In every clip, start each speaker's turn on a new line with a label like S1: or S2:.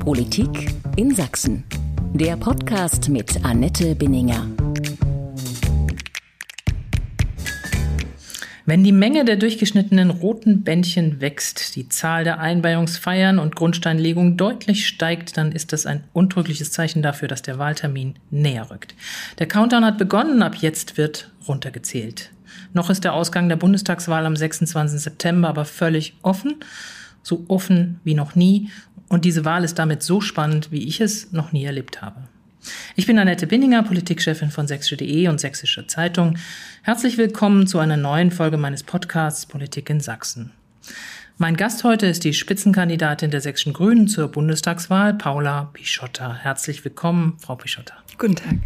S1: Politik in Sachsen. Der Podcast mit Annette Binninger.
S2: Wenn die Menge der durchgeschnittenen roten Bändchen wächst, die Zahl der Einweihungsfeiern und Grundsteinlegungen deutlich steigt, dann ist das ein untrügliches Zeichen dafür, dass der Wahltermin näher rückt. Der Countdown hat begonnen, ab jetzt wird runtergezählt. Noch ist der Ausgang der Bundestagswahl am 26. September aber völlig offen, so offen wie noch nie. Und diese Wahl ist damit so spannend, wie ich es noch nie erlebt habe. Ich bin Annette Binninger, Politikchefin von sächsische.de und Sächsische Zeitung. Herzlich willkommen zu einer neuen Folge meines Podcasts Politik in Sachsen. Mein Gast heute ist die Spitzenkandidatin der Sächsischen Grünen zur Bundestagswahl, Paula Pischotta. Herzlich willkommen, Frau Pischotta.
S3: Guten Tag.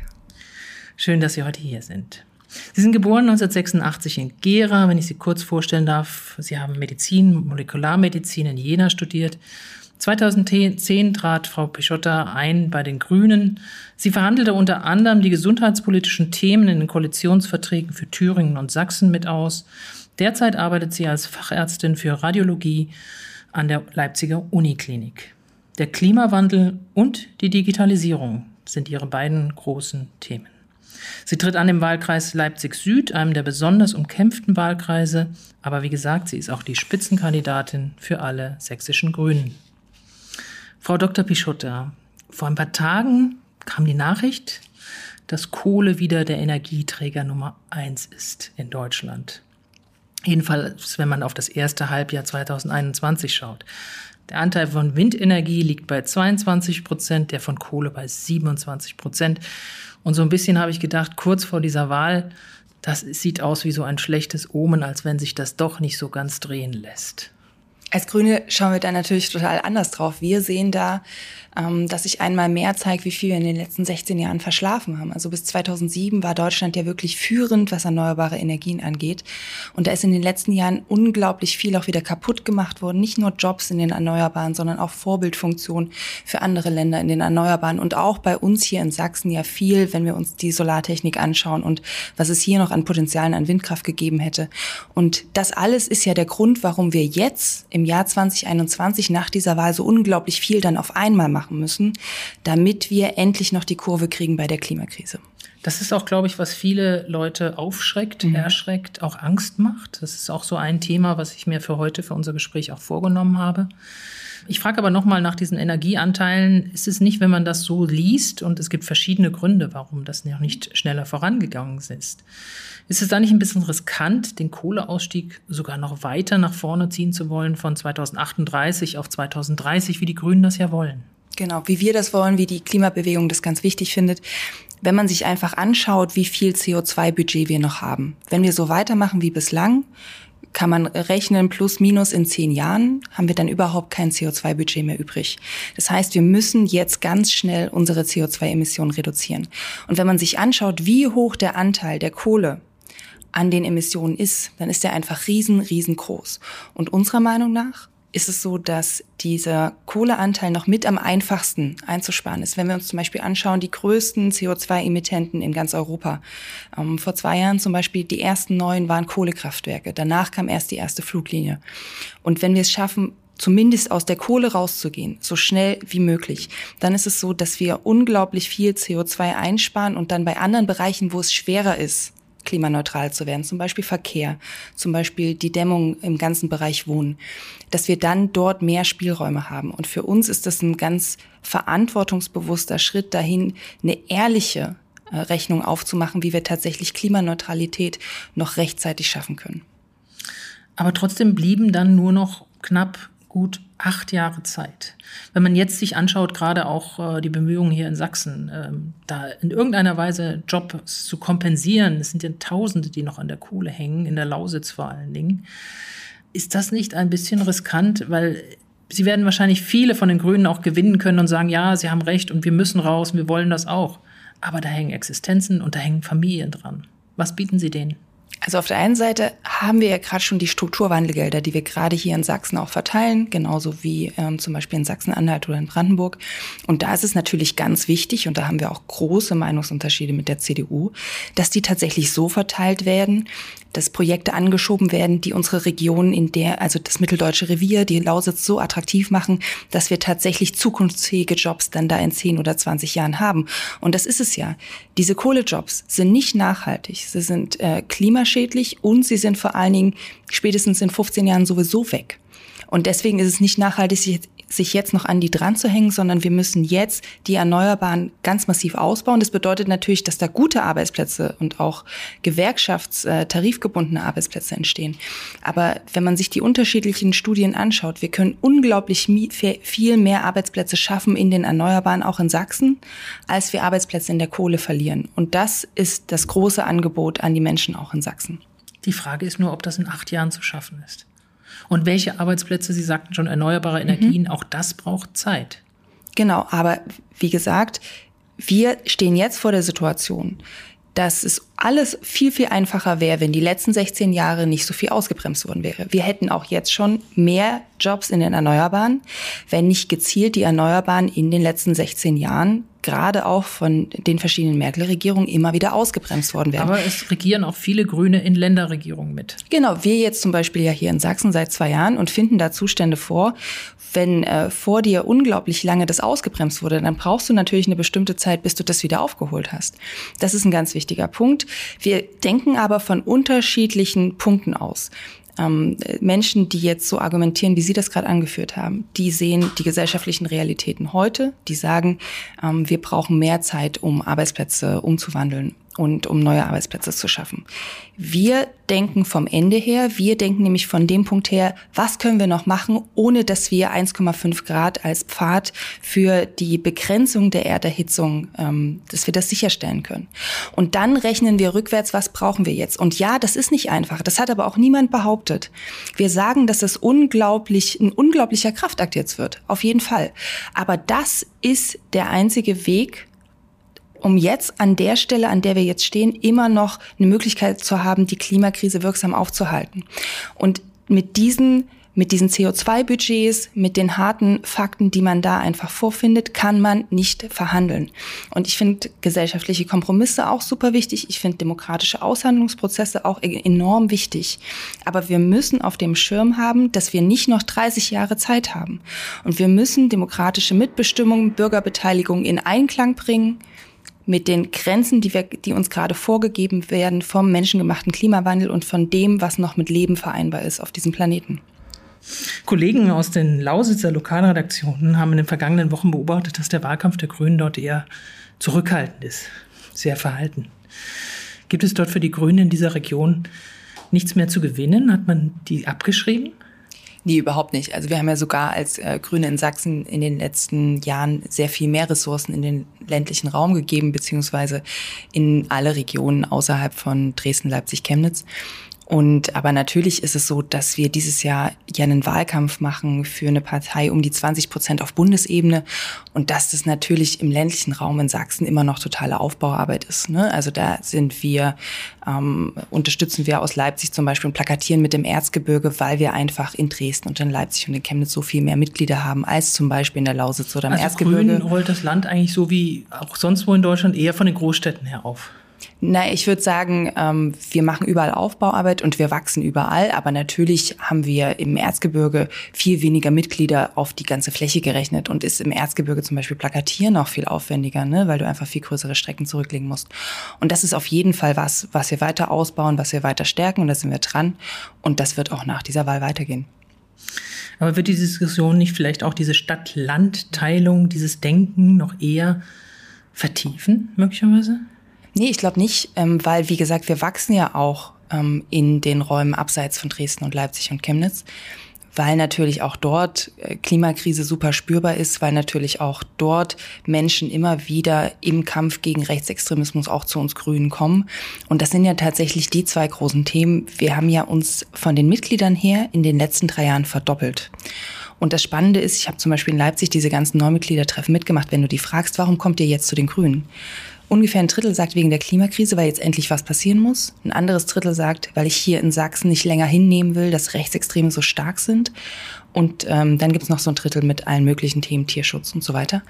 S2: Schön, dass Sie heute hier sind. Sie sind geboren 1986 in Gera, wenn ich Sie kurz vorstellen darf. Sie haben Medizin, Molekularmedizin in Jena studiert. 2010 trat Frau Pischotta ein bei den Grünen. Sie verhandelte unter anderem die gesundheitspolitischen Themen in den Koalitionsverträgen für Thüringen und Sachsen mit aus. Derzeit arbeitet sie als Fachärztin für Radiologie an der Leipziger Uniklinik. Der Klimawandel und die Digitalisierung sind ihre beiden großen Themen. Sie tritt an im Wahlkreis Leipzig Süd, einem der besonders umkämpften Wahlkreise. Aber wie gesagt, sie ist auch die Spitzenkandidatin für alle sächsischen Grünen. Frau Dr. Pischotta, vor ein paar Tagen kam die Nachricht, dass Kohle wieder der Energieträger Nummer eins ist in Deutschland. Jedenfalls, wenn man auf das erste Halbjahr 2021 schaut. Der Anteil von Windenergie liegt bei 22 Prozent, der von Kohle bei 27 Prozent. Und so ein bisschen habe ich gedacht, kurz vor dieser Wahl, das sieht aus wie so ein schlechtes Omen, als wenn sich das doch nicht so ganz drehen lässt.
S3: Als Grüne schauen wir da natürlich total anders drauf. Wir sehen da ähm, dass sich einmal mehr zeigt, wie viel wir in den letzten 16 Jahren verschlafen haben. Also bis 2007 war Deutschland ja wirklich führend, was erneuerbare Energien angeht. Und da ist in den letzten Jahren unglaublich viel auch wieder kaputt gemacht worden. Nicht nur Jobs in den Erneuerbaren, sondern auch Vorbildfunktionen für andere Länder in den Erneuerbaren. Und auch bei uns hier in Sachsen ja viel, wenn wir uns die Solartechnik anschauen und was es hier noch an Potenzialen an Windkraft gegeben hätte. Und das alles ist ja der Grund, warum wir jetzt im Jahr 2021 nach dieser Wahl so unglaublich viel dann auf einmal machen machen müssen, damit wir endlich noch die Kurve kriegen bei der Klimakrise.
S2: Das ist auch, glaube ich, was viele Leute aufschreckt, mhm. erschreckt, auch Angst macht. Das ist auch so ein Thema, was ich mir für heute, für unser Gespräch auch vorgenommen habe. Ich frage aber nochmal nach diesen Energieanteilen. Ist es nicht, wenn man das so liest, und es gibt verschiedene Gründe, warum das noch nicht schneller vorangegangen ist, ist es da nicht ein bisschen riskant, den Kohleausstieg sogar noch weiter nach vorne ziehen zu wollen, von 2038 auf 2030, wie die Grünen das ja wollen?
S3: Genau, wie wir das wollen, wie die Klimabewegung das ganz wichtig findet. Wenn man sich einfach anschaut, wie viel CO2-Budget wir noch haben. Wenn wir so weitermachen wie bislang, kann man rechnen, plus minus in zehn Jahren haben wir dann überhaupt kein CO2-Budget mehr übrig. Das heißt, wir müssen jetzt ganz schnell unsere CO2-Emissionen reduzieren. Und wenn man sich anschaut, wie hoch der Anteil der Kohle an den Emissionen ist, dann ist der einfach riesen, riesengroß. Und unserer Meinung nach ist es so, dass dieser Kohleanteil noch mit am einfachsten einzusparen ist. Wenn wir uns zum Beispiel anschauen, die größten CO2-Emittenten in ganz Europa. Ähm, vor zwei Jahren zum Beispiel die ersten neun waren Kohlekraftwerke. Danach kam erst die erste Fluglinie. Und wenn wir es schaffen, zumindest aus der Kohle rauszugehen, so schnell wie möglich, dann ist es so, dass wir unglaublich viel CO2 einsparen und dann bei anderen Bereichen, wo es schwerer ist, klimaneutral zu werden, zum Beispiel Verkehr, zum Beispiel die Dämmung im ganzen Bereich Wohnen, dass wir dann dort mehr Spielräume haben. Und für uns ist das ein ganz verantwortungsbewusster Schritt dahin, eine ehrliche äh, Rechnung aufzumachen, wie wir tatsächlich Klimaneutralität noch rechtzeitig schaffen können.
S2: Aber trotzdem blieben dann nur noch knapp gut acht Jahre Zeit. Wenn man jetzt sich anschaut, gerade auch äh, die Bemühungen hier in Sachsen, ähm, da in irgendeiner Weise Jobs zu kompensieren, es sind ja Tausende, die noch an der Kohle hängen, in der Lausitz vor allen Dingen, ist das nicht ein bisschen riskant, weil Sie werden wahrscheinlich viele von den Grünen auch gewinnen können und sagen, ja, Sie haben recht und wir müssen raus, wir wollen das auch. Aber da hängen Existenzen und da hängen Familien dran. Was bieten Sie denen?
S3: Also auf der einen Seite haben wir ja gerade schon die Strukturwandelgelder, die wir gerade hier in Sachsen auch verteilen, genauso wie ähm, zum Beispiel in Sachsen-Anhalt oder in Brandenburg. Und da ist es natürlich ganz wichtig, und da haben wir auch große Meinungsunterschiede mit der CDU, dass die tatsächlich so verteilt werden, dass Projekte angeschoben werden, die unsere Region in der, also das mitteldeutsche Revier, die Lausitz so attraktiv machen, dass wir tatsächlich zukunftsfähige Jobs dann da in 10 oder 20 Jahren haben. Und das ist es ja. Diese Kohlejobs sind nicht nachhaltig. Sie sind äh, klimaschädlich und sie sind vor allen Dingen spätestens in 15 Jahren sowieso weg. Und deswegen ist es nicht nachhaltig, sich jetzt noch an die dran zu hängen, sondern wir müssen jetzt die Erneuerbaren ganz massiv ausbauen. Das bedeutet natürlich, dass da gute Arbeitsplätze und auch gewerkschaftstarifgebundene Arbeitsplätze entstehen. Aber wenn man sich die unterschiedlichen Studien anschaut, wir können unglaublich viel mehr Arbeitsplätze schaffen in den Erneuerbaren, auch in Sachsen, als wir Arbeitsplätze in der Kohle verlieren. Und das ist das große Angebot an die Menschen auch in Sachsen.
S2: Die Frage ist nur, ob das in acht Jahren zu schaffen ist. Und welche Arbeitsplätze, Sie sagten schon, erneuerbare Energien, mhm. auch das braucht Zeit.
S3: Genau, aber wie gesagt, wir stehen jetzt vor der Situation, dass es alles viel, viel einfacher wäre, wenn die letzten 16 Jahre nicht so viel ausgebremst worden wäre. Wir hätten auch jetzt schon mehr Jobs in den Erneuerbaren, wenn nicht gezielt die Erneuerbaren in den letzten 16 Jahren gerade auch von den verschiedenen Merkel-Regierungen immer wieder ausgebremst worden wären.
S2: Aber es regieren auch viele Grüne in Länderregierungen mit.
S3: Genau, wir jetzt zum Beispiel ja hier in Sachsen seit zwei Jahren und finden da Zustände vor. Wenn äh, vor dir unglaublich lange das ausgebremst wurde, dann brauchst du natürlich eine bestimmte Zeit, bis du das wieder aufgeholt hast. Das ist ein ganz wichtiger Punkt. Wir denken aber von unterschiedlichen Punkten aus. Ähm, Menschen, die jetzt so argumentieren, wie Sie das gerade angeführt haben, die sehen die gesellschaftlichen Realitäten heute, die sagen, ähm, wir brauchen mehr Zeit, um Arbeitsplätze umzuwandeln und um neue Arbeitsplätze zu schaffen. Wir denken vom Ende her, wir denken nämlich von dem Punkt her, was können wir noch machen, ohne dass wir 1,5 Grad als Pfad für die Begrenzung der Erderhitzung, ähm, dass wir das sicherstellen können. Und dann rechnen wir rückwärts, was brauchen wir jetzt. Und ja, das ist nicht einfach. Das hat aber auch niemand behauptet. Wir sagen, dass es unglaublich, ein unglaublicher Kraftakt jetzt wird. Auf jeden Fall. Aber das ist der einzige Weg, um jetzt an der Stelle, an der wir jetzt stehen, immer noch eine Möglichkeit zu haben, die Klimakrise wirksam aufzuhalten. Und mit diesen mit diesen CO2-Budgets, mit den harten Fakten, die man da einfach vorfindet, kann man nicht verhandeln. Und ich finde gesellschaftliche Kompromisse auch super wichtig. Ich finde demokratische Aushandlungsprozesse auch e-, enorm wichtig. Aber wir müssen auf dem Schirm haben, dass wir nicht noch 30 Jahre Zeit haben. Und wir müssen demokratische Mitbestimmung, Bürgerbeteiligung in Einklang bringen mit den Grenzen, die, wir, die uns gerade vorgegeben werden vom menschengemachten Klimawandel und von dem, was noch mit Leben vereinbar ist auf diesem Planeten.
S2: Kollegen aus den Lausitzer Lokalredaktionen haben in den vergangenen Wochen beobachtet, dass der Wahlkampf der Grünen dort eher zurückhaltend ist, sehr verhalten. Gibt es dort für die Grünen in dieser Region nichts mehr zu gewinnen? Hat man die abgeschrieben?
S3: Nee, überhaupt nicht. Also wir haben ja sogar als äh, Grüne in Sachsen in den letzten Jahren sehr viel mehr Ressourcen in den ländlichen Raum gegeben, beziehungsweise in alle Regionen außerhalb von Dresden, Leipzig, Chemnitz. Und aber natürlich ist es so, dass wir dieses Jahr ja einen Wahlkampf machen für eine Partei um die 20 Prozent auf Bundesebene und dass das natürlich im ländlichen Raum in Sachsen immer noch totale Aufbauarbeit ist. Ne? Also da sind wir, ähm, unterstützen wir aus Leipzig zum Beispiel und plakatieren mit dem Erzgebirge, weil wir einfach in Dresden und in Leipzig und in Chemnitz so viel mehr Mitglieder haben als zum Beispiel in der Lausitz oder im also Erzgebirge.
S2: Grün rollt das Land eigentlich so wie auch sonst wo in Deutschland eher von den Großstädten her auf.
S3: Na, ich würde sagen, ähm, wir machen überall Aufbauarbeit und wir wachsen überall, aber natürlich haben wir im Erzgebirge viel weniger Mitglieder auf die ganze Fläche gerechnet und ist im Erzgebirge zum Beispiel Plakatieren auch viel aufwendiger, ne? weil du einfach viel größere Strecken zurücklegen musst. Und das ist auf jeden Fall was, was wir weiter ausbauen, was wir weiter stärken und da sind wir dran und das wird auch nach dieser Wahl weitergehen.
S2: Aber wird die Diskussion nicht vielleicht auch diese Stadt-Land-Teilung, dieses Denken noch eher vertiefen, möglicherweise?
S3: Nee, ich glaube nicht, ähm, weil, wie gesagt, wir wachsen ja auch ähm, in den Räumen abseits von Dresden und Leipzig und Chemnitz, weil natürlich auch dort äh, Klimakrise super spürbar ist, weil natürlich auch dort Menschen immer wieder im Kampf gegen Rechtsextremismus auch zu uns Grünen kommen. Und das sind ja tatsächlich die zwei großen Themen. Wir haben ja uns von den Mitgliedern her in den letzten drei Jahren verdoppelt. Und das Spannende ist, ich habe zum Beispiel in Leipzig diese ganzen Neumitgliedertreffen mitgemacht. Wenn du die fragst, warum kommt ihr jetzt zu den Grünen? Ungefähr ein Drittel sagt wegen der Klimakrise, weil jetzt endlich was passieren muss. Ein anderes Drittel sagt, weil ich hier in Sachsen nicht länger hinnehmen will, dass Rechtsextreme so stark sind. Und ähm, dann gibt's noch so ein Drittel mit allen möglichen Themen, Tierschutz und so weiter.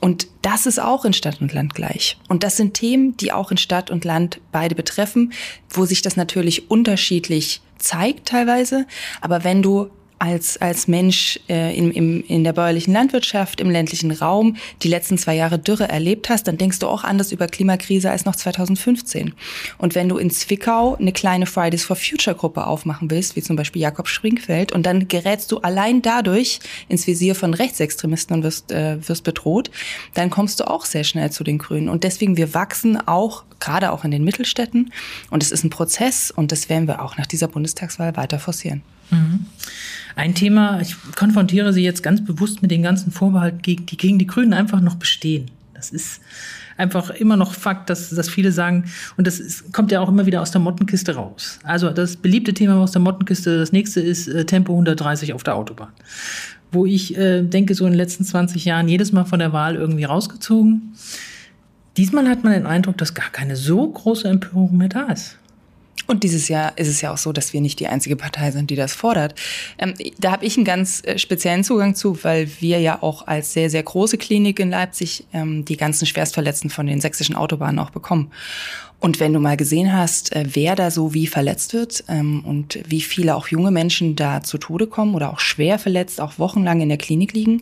S3: Und das ist auch in Stadt und Land gleich. Und das sind Themen, die auch in Stadt und Land beide betreffen, wo sich das natürlich unterschiedlich zeigt teilweise. Aber wenn du als, als Mensch äh, in, im, in der bäuerlichen Landwirtschaft, im ländlichen Raum die letzten zwei Jahre Dürre erlebt hast, dann denkst du auch anders über Klimakrise als noch 2015. Und wenn du in Zwickau eine kleine Fridays for Future Gruppe aufmachen willst, wie zum Beispiel Jakob Springfeld, und dann gerätst du allein dadurch ins Visier von Rechtsextremisten und wirst, äh, wirst bedroht, dann kommst du auch sehr schnell zu den Grünen. Und deswegen, wir wachsen auch, gerade auch in den Mittelstädten. Und es ist ein Prozess und das werden wir auch nach dieser Bundestagswahl weiter forcieren.
S2: Mhm. Ein Thema, ich konfrontiere Sie jetzt ganz bewusst mit den ganzen Vorbehalten, die gegen die Grünen einfach noch bestehen. Das ist einfach immer noch Fakt, dass, dass viele sagen, und das ist, kommt ja auch immer wieder aus der Mottenkiste raus. Also das beliebte Thema aus der Mottenkiste, das nächste ist äh, Tempo 130 auf der Autobahn. Wo ich äh, denke, so in den letzten 20 Jahren jedes Mal von der Wahl irgendwie rausgezogen. Diesmal hat man den Eindruck, dass gar keine so große Empörung mehr da ist.
S3: Und dieses Jahr ist es ja auch so, dass wir nicht die einzige Partei sind, die das fordert. Ähm, da habe ich einen ganz äh, speziellen Zugang zu, weil wir ja auch als sehr, sehr große Klinik in Leipzig ähm, die ganzen Schwerstverletzten von den sächsischen Autobahnen auch bekommen. Und wenn du mal gesehen hast, äh, wer da so wie verletzt wird ähm, und wie viele auch junge Menschen da zu Tode kommen oder auch schwer verletzt, auch wochenlang in der Klinik liegen,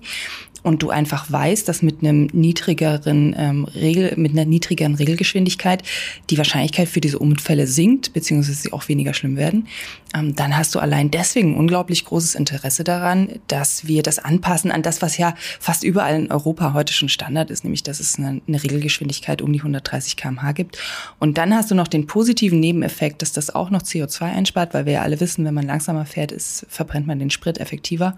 S3: und du einfach weißt, dass mit einem niedrigeren ähm, Regel, mit einer niedrigeren Regelgeschwindigkeit die Wahrscheinlichkeit für diese Unfälle sinkt, beziehungsweise sie auch weniger schlimm werden, ähm, dann hast du allein deswegen unglaublich großes Interesse daran, dass wir das anpassen an das, was ja fast überall in Europa heute schon Standard ist, nämlich dass es eine, eine Regelgeschwindigkeit um die 130 kmh gibt. Und dann hast du noch den positiven Nebeneffekt, dass das auch noch CO2 einspart, weil wir ja alle wissen, wenn man langsamer fährt, ist, verbrennt man den Sprit effektiver.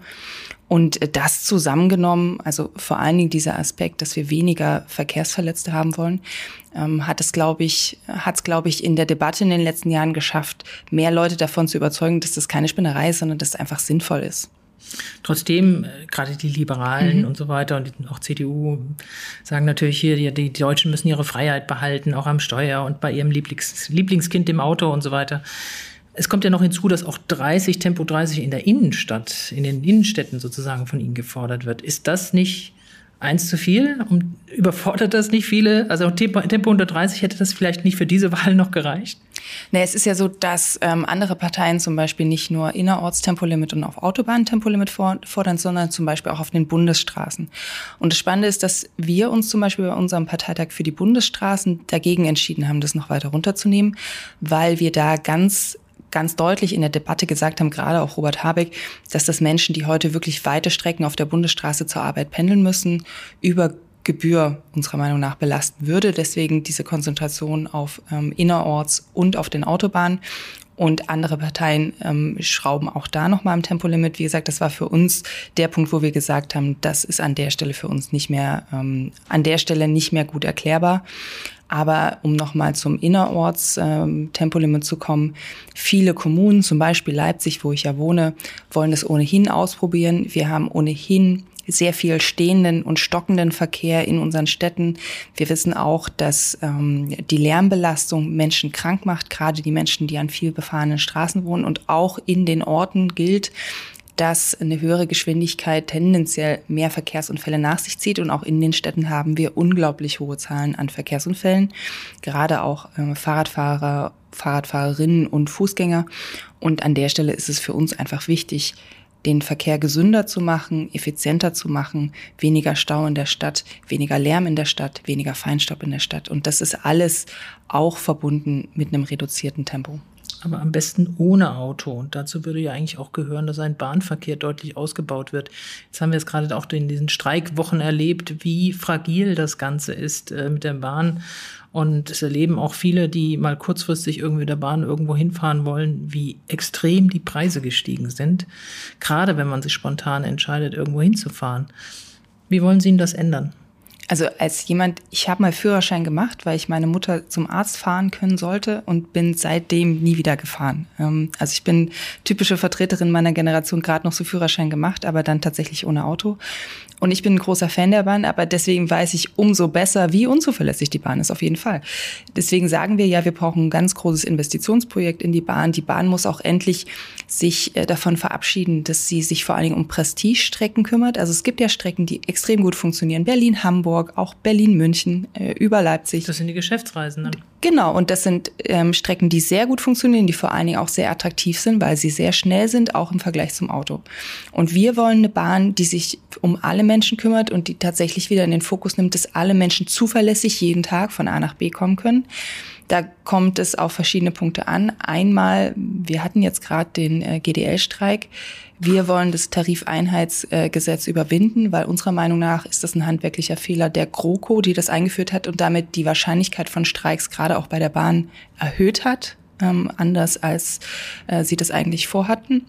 S3: Und das zusammengenommen, also vor allen Dingen dieser Aspekt, dass wir weniger Verkehrsverletzte haben wollen, ähm, hat es, glaube ich, hat es, glaube ich, in der Debatte in den letzten Jahren geschafft, mehr Leute davon zu überzeugen, dass das keine Spinnerei ist, sondern dass es einfach sinnvoll ist.
S2: Trotzdem, äh, gerade die Liberalen mhm. und so weiter und auch CDU sagen natürlich hier, die, die Deutschen müssen ihre Freiheit behalten, auch am Steuer und bei ihrem Lieblings, Lieblingskind im Auto und so weiter. Es kommt ja noch hinzu, dass auch 30, Tempo 30 in der Innenstadt, in den Innenstädten sozusagen von Ihnen gefordert wird. Ist das nicht eins zu viel? Und überfordert das nicht viele? Also Tempo, Tempo 130 hätte das vielleicht nicht für diese Wahl noch gereicht?
S3: Nee, es ist ja so, dass ähm, andere Parteien zum Beispiel nicht nur Innerortstempolimit und auf Autobahntempolimit fordern, sondern zum Beispiel auch auf den Bundesstraßen. Und das Spannende ist, dass wir uns zum Beispiel bei unserem Parteitag für die Bundesstraßen dagegen entschieden haben, das noch weiter runterzunehmen, weil wir da ganz ganz deutlich in der Debatte gesagt haben, gerade auch Robert Habeck, dass das Menschen, die heute wirklich weite Strecken auf der Bundesstraße zur Arbeit pendeln müssen, über Gebühr unserer Meinung nach belasten würde. Deswegen diese Konzentration auf ähm, innerorts und auf den Autobahnen. Und andere Parteien ähm, schrauben auch da nochmal am Tempolimit. Wie gesagt, das war für uns der Punkt, wo wir gesagt haben, das ist an der Stelle für uns nicht mehr, ähm, an der Stelle nicht mehr gut erklärbar. Aber um nochmal zum Innerorts-Tempolimit ähm, zu kommen, viele Kommunen, zum Beispiel Leipzig, wo ich ja wohne, wollen das ohnehin ausprobieren. Wir haben ohnehin sehr viel stehenden und stockenden Verkehr in unseren Städten. Wir wissen auch, dass ähm, die Lärmbelastung Menschen krank macht, gerade die Menschen, die an viel befahrenen Straßen wohnen. Und auch in den Orten gilt, dass eine höhere Geschwindigkeit tendenziell mehr Verkehrsunfälle nach sich zieht. Und auch in den Städten haben wir unglaublich hohe Zahlen an Verkehrsunfällen, gerade auch äh, Fahrradfahrer, Fahrradfahrerinnen und Fußgänger. Und an der Stelle ist es für uns einfach wichtig, den Verkehr gesünder zu machen, effizienter zu machen, weniger Stau in der Stadt, weniger Lärm in der Stadt, weniger Feinstaub in der Stadt. Und das ist alles auch verbunden mit einem reduzierten Tempo
S2: aber am besten ohne Auto. Und dazu würde ja eigentlich auch gehören, dass ein Bahnverkehr deutlich ausgebaut wird. Jetzt haben wir es gerade auch in diesen Streikwochen erlebt, wie fragil das Ganze ist äh, mit der Bahn. Und es erleben auch viele, die mal kurzfristig irgendwie mit der Bahn irgendwo hinfahren wollen, wie extrem die Preise gestiegen sind. Gerade wenn man sich spontan entscheidet, irgendwo hinzufahren. Wie wollen Sie denn das ändern?
S3: Also als jemand, ich habe mal Führerschein gemacht, weil ich meine Mutter zum Arzt fahren können sollte und bin seitdem nie wieder gefahren. Ähm, also ich bin typische Vertreterin meiner Generation, gerade noch so Führerschein gemacht, aber dann tatsächlich ohne Auto. Und ich bin ein großer Fan der Bahn, aber deswegen weiß ich umso besser, wie unzuverlässig die Bahn ist, auf jeden Fall. Deswegen sagen wir ja, wir brauchen ein ganz großes Investitionsprojekt in die Bahn. Die Bahn muss auch endlich sich äh, davon verabschieden, dass sie sich vor allen Dingen um Prestigestrecken kümmert. Also es gibt ja Strecken, die extrem gut funktionieren. Berlin, Hamburg, auch Berlin, München, äh, über Leipzig.
S2: Das sind die Geschäftsreisen.
S3: Genau, und das sind ähm, Strecken, die sehr gut funktionieren, die vor allen Dingen auch sehr attraktiv sind, weil sie sehr schnell sind, auch im Vergleich zum Auto. Und wir wollen eine Bahn, die sich um alle Menschen kümmert und die tatsächlich wieder in den Fokus nimmt, dass alle Menschen zuverlässig jeden Tag von A nach B kommen können. Da kommt es auf verschiedene Punkte an. Einmal, wir hatten jetzt gerade den äh, GDL-Streik. Wir wollen das Tarifeinheitsgesetz überwinden, weil unserer Meinung nach ist das ein handwerklicher Fehler der GroKo, die das eingeführt hat und damit die Wahrscheinlichkeit von Streiks gerade auch bei der Bahn erhöht hat, ähm, anders als äh, sie das eigentlich vorhatten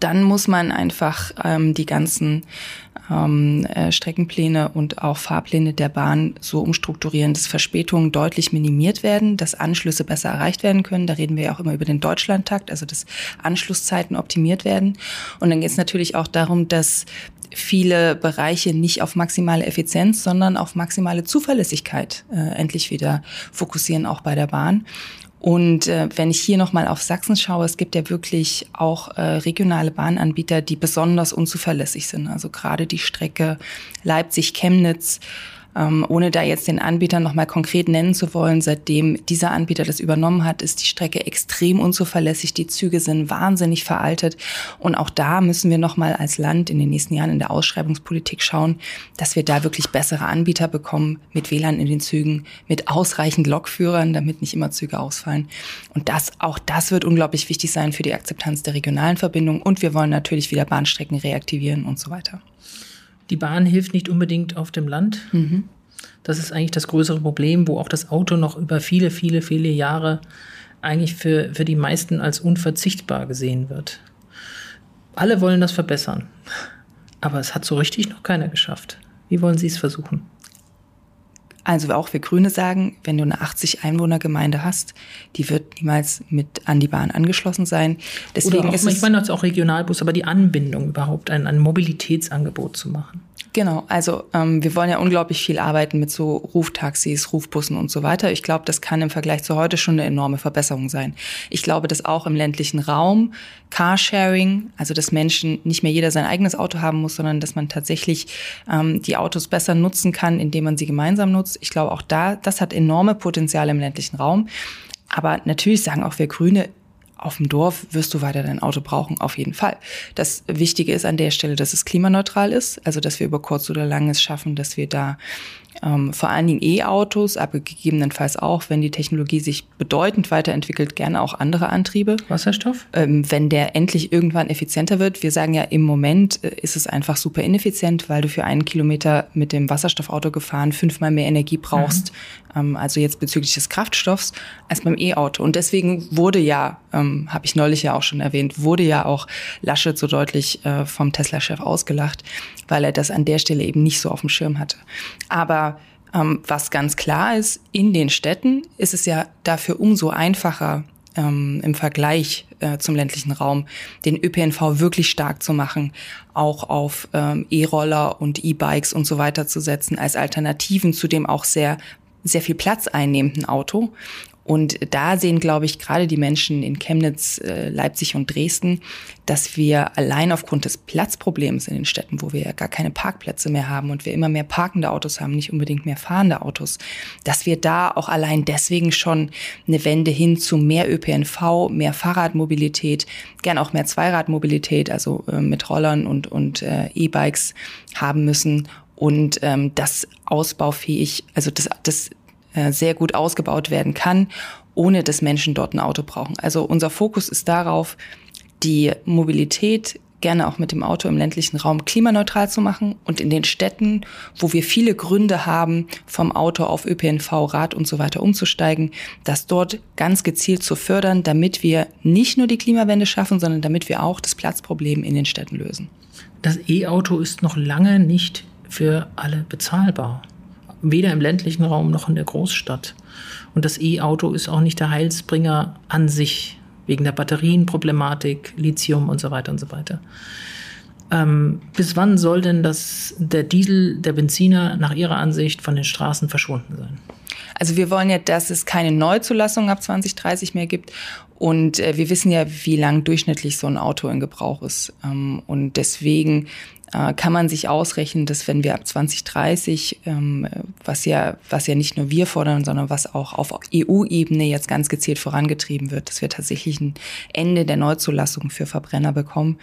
S3: dann muss man einfach ähm, die ganzen ähm, äh, Streckenpläne und auch Fahrpläne der Bahn so umstrukturieren, dass Verspätungen deutlich minimiert werden, dass Anschlüsse besser erreicht werden können. Da reden wir ja auch immer über den Deutschlandtakt, also dass Anschlusszeiten optimiert werden. Und dann geht es natürlich auch darum, dass viele Bereiche nicht auf maximale Effizienz, sondern auf maximale Zuverlässigkeit äh, endlich wieder fokussieren, auch bei der Bahn. Und äh, wenn ich hier nochmal auf Sachsen schaue, es gibt ja wirklich auch äh, regionale Bahnanbieter, die besonders unzuverlässig sind. Also gerade die Strecke Leipzig-Chemnitz ähm, ohne da jetzt den Anbieter nochmal konkret nennen zu wollen, seitdem dieser Anbieter das übernommen hat, ist die Strecke extrem unzuverlässig. Die Züge sind wahnsinnig veraltet. Und auch da müssen wir nochmal als Land in den nächsten Jahren in der Ausschreibungspolitik schauen, dass wir da wirklich bessere Anbieter bekommen mit WLAN in den Zügen, mit ausreichend Lokführern, damit nicht immer Züge ausfallen. Und das, auch das wird unglaublich wichtig sein für die Akzeptanz der regionalen Verbindung. Und wir wollen natürlich wieder Bahnstrecken reaktivieren und so weiter.
S2: Die Bahn hilft nicht unbedingt auf dem Land. Mhm. Das ist eigentlich das größere Problem, wo auch das Auto noch über viele, viele, viele Jahre eigentlich für, für die meisten als unverzichtbar gesehen wird. Alle wollen das verbessern, aber es hat so richtig noch keiner geschafft. Wie wollen Sie es versuchen?
S3: Also auch wir Grüne sagen, wenn du eine 80 Einwohner Gemeinde hast, die wird niemals mit an die Bahn angeschlossen sein.
S2: Deswegen Oder auch, ist es, ich meine jetzt auch Regionalbus, aber die Anbindung überhaupt ein, ein Mobilitätsangebot zu machen.
S3: Genau, also ähm, wir wollen ja unglaublich viel arbeiten mit so Ruftaxis, Rufbussen und so weiter. Ich glaube, das kann im Vergleich zu heute schon eine enorme Verbesserung sein. Ich glaube, dass auch im ländlichen Raum Carsharing, also dass Menschen nicht mehr jeder sein eigenes Auto haben muss, sondern dass man tatsächlich ähm, die Autos besser nutzen kann, indem man sie gemeinsam nutzt. Ich glaube, auch da, das hat enorme Potenziale im ländlichen Raum. Aber natürlich sagen auch wir Grüne, auf dem Dorf wirst du weiter dein Auto brauchen, auf jeden Fall. Das Wichtige ist an der Stelle, dass es klimaneutral ist, also dass wir über kurz oder lang es schaffen, dass wir da ähm, vor allen Dingen E-Autos, aber gegebenenfalls auch, wenn die Technologie sich bedeutend weiterentwickelt, gerne auch andere Antriebe.
S2: Wasserstoff?
S3: Ähm, wenn der endlich irgendwann effizienter wird. Wir sagen ja, im Moment äh, ist es einfach super ineffizient, weil du für einen Kilometer mit dem Wasserstoffauto gefahren fünfmal mehr Energie brauchst, mhm. ähm, also jetzt bezüglich des Kraftstoffs, als beim E-Auto. Und deswegen wurde ja, ähm, habe ich neulich ja auch schon erwähnt, wurde ja auch Laschet so deutlich äh, vom Tesla-Chef ausgelacht, weil er das an der Stelle eben nicht so auf dem Schirm hatte. Aber ähm, was ganz klar ist, in den Städten ist es ja dafür umso einfacher, ähm, im Vergleich äh, zum ländlichen Raum den ÖPNV wirklich stark zu machen, auch auf ähm, E-Roller und E-Bikes und so weiter zu setzen, als Alternativen zu dem auch sehr sehr viel Platz einnehmenden Auto. Und da sehen, glaube ich, gerade die Menschen in Chemnitz, äh, Leipzig und Dresden, dass wir allein aufgrund des Platzproblems in den Städten, wo wir ja gar keine Parkplätze mehr haben und wir immer mehr parkende Autos haben, nicht unbedingt mehr fahrende Autos, dass wir da auch allein deswegen schon eine Wende hin zu mehr ÖPNV, mehr Fahrradmobilität, gern auch mehr Zweiradmobilität, also äh, mit Rollern und, und äh, E-Bikes haben müssen. Und ähm, das ausbaufähig, also das, das sehr gut ausgebaut werden kann, ohne dass Menschen dort ein Auto brauchen. Also unser Fokus ist darauf, die Mobilität gerne auch mit dem Auto im ländlichen Raum klimaneutral zu machen und in den Städten, wo wir viele Gründe haben, vom Auto auf ÖPNV, Rad und so weiter umzusteigen, das dort ganz gezielt zu fördern, damit wir nicht nur die Klimawende schaffen, sondern damit wir auch das Platzproblem in den Städten lösen.
S2: Das E-Auto ist noch lange nicht für alle bezahlbar. Weder im ländlichen Raum noch in der Großstadt. Und das E-Auto ist auch nicht der Heilsbringer an sich, wegen der Batterienproblematik, Lithium und so weiter und so weiter. Ähm, bis wann soll denn das, der Diesel, der Benziner nach Ihrer Ansicht von den Straßen verschwunden sein?
S3: Also wir wollen ja, dass es keine Neuzulassung ab 2030 mehr gibt. Und äh, wir wissen ja, wie lang durchschnittlich so ein Auto in Gebrauch ist. Ähm, und deswegen kann man sich ausrechnen, dass wenn wir ab 2030, ähm, was ja, was ja nicht nur wir fordern, sondern was auch auf EU-Ebene jetzt ganz gezielt vorangetrieben wird, dass wir tatsächlich ein Ende der Neuzulassung für Verbrenner bekommen,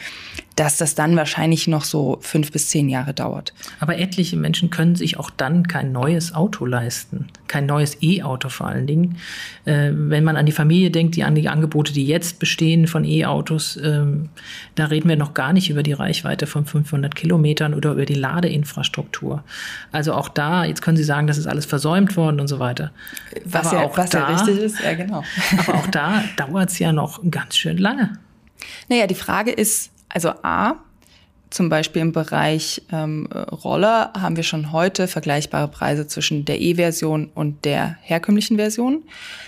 S3: dass das dann wahrscheinlich noch so fünf bis zehn Jahre dauert.
S2: Aber etliche Menschen können sich auch dann kein neues Auto leisten, kein neues E-Auto vor allen Dingen. Äh, wenn man an die Familie denkt, die an die Angebote, die jetzt bestehen von E-Autos, ähm, da reden wir noch gar nicht über die Reichweite von 500 Kilometern oder über die Ladeinfrastruktur. Also auch da, jetzt können Sie sagen, das ist alles versäumt worden und so weiter.
S3: Was, aber ja, auch was da, ja richtig ist, ja genau.
S2: aber auch da dauert es ja noch ganz schön lange.
S3: Naja, die Frage ist, also A, zum Beispiel im Bereich ähm, Roller haben wir schon heute vergleichbare Preise zwischen der E-Version und der herkömmlichen Version.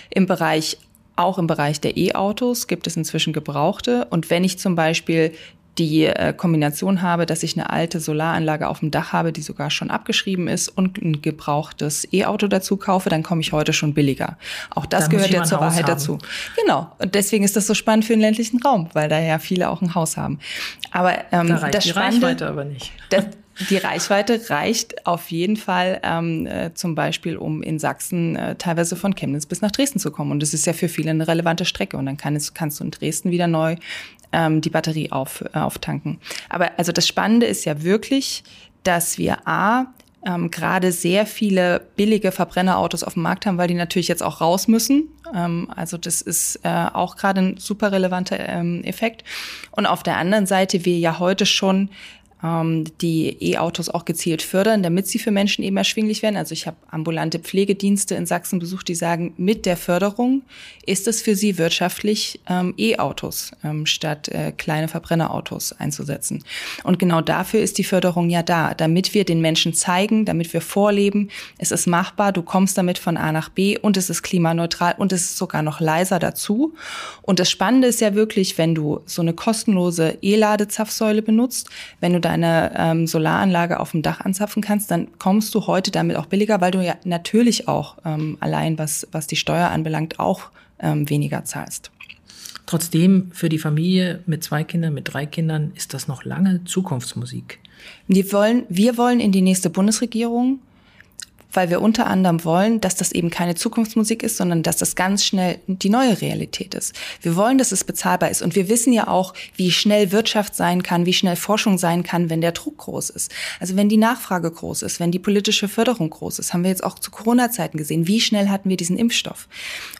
S3: Im Bereich auch im Bereich der E-Autos gibt es inzwischen Gebrauchte. Und wenn ich zum Beispiel die äh, Kombination habe, dass ich eine alte Solaranlage auf dem Dach habe, die sogar schon abgeschrieben ist und ein gebrauchtes E-Auto dazu kaufe, dann komme ich heute schon billiger. Auch das da gehört ja zur Wahrheit dazu. Genau. Und deswegen ist das so spannend für den ländlichen Raum, weil da ja viele auch ein Haus haben. Aber
S2: ähm, da das die Spannende, Reichweite aber nicht.
S3: Das, die Reichweite reicht auf jeden Fall ähm, äh, zum Beispiel, um in Sachsen äh, teilweise von Chemnitz bis nach Dresden zu kommen. Und das ist ja für viele eine relevante Strecke. Und dann kann es, kannst du in Dresden wieder neu ähm, die Batterie auf, äh, auftanken. Aber also das Spannende ist ja wirklich, dass wir A, ähm, gerade sehr viele billige Verbrennerautos auf dem Markt haben, weil die natürlich jetzt auch raus müssen. Ähm, also das ist äh, auch gerade ein super relevanter ähm, Effekt. Und auf der anderen Seite wir ja heute schon ähm, die E-Autos auch gezielt fördern, damit sie für Menschen eben erschwinglich werden. Also ich habe ambulante Pflegedienste in Sachsen besucht, die sagen, mit der Förderung ist es für sie wirtschaftlich, ähm, E-Autos ähm, statt äh, kleine Verbrennerautos einzusetzen. Und genau dafür ist die Förderung ja da, damit wir den Menschen zeigen, damit wir vorleben, es ist machbar, du kommst damit von A nach B und es ist klimaneutral und es ist sogar noch leiser dazu. Und das Spannende ist ja wirklich, wenn du so eine kostenlose E-Ladezapfsäule benutzt, wenn du deine ähm, Solaranlage auf dem Dach anzapfen kannst, dann kommst du heute damit auch billiger, weil du ja natürlich auch ähm, allein, was, was die Steuer anbelangt, auch ähm, weniger zahlst.
S2: Trotzdem, für die Familie mit zwei Kindern, mit drei Kindern, ist das noch lange Zukunftsmusik.
S3: Die wollen, wir wollen in die nächste Bundesregierung weil wir unter anderem wollen, dass das eben keine Zukunftsmusik ist, sondern dass das ganz schnell die neue Realität ist. Wir wollen, dass es bezahlbar ist. Und wir wissen ja auch, wie schnell Wirtschaft sein kann, wie schnell Forschung sein kann, wenn der Druck groß ist. Also wenn die Nachfrage groß ist, wenn die politische Förderung groß ist, haben wir jetzt auch zu Corona-Zeiten gesehen, wie schnell hatten wir diesen Impfstoff.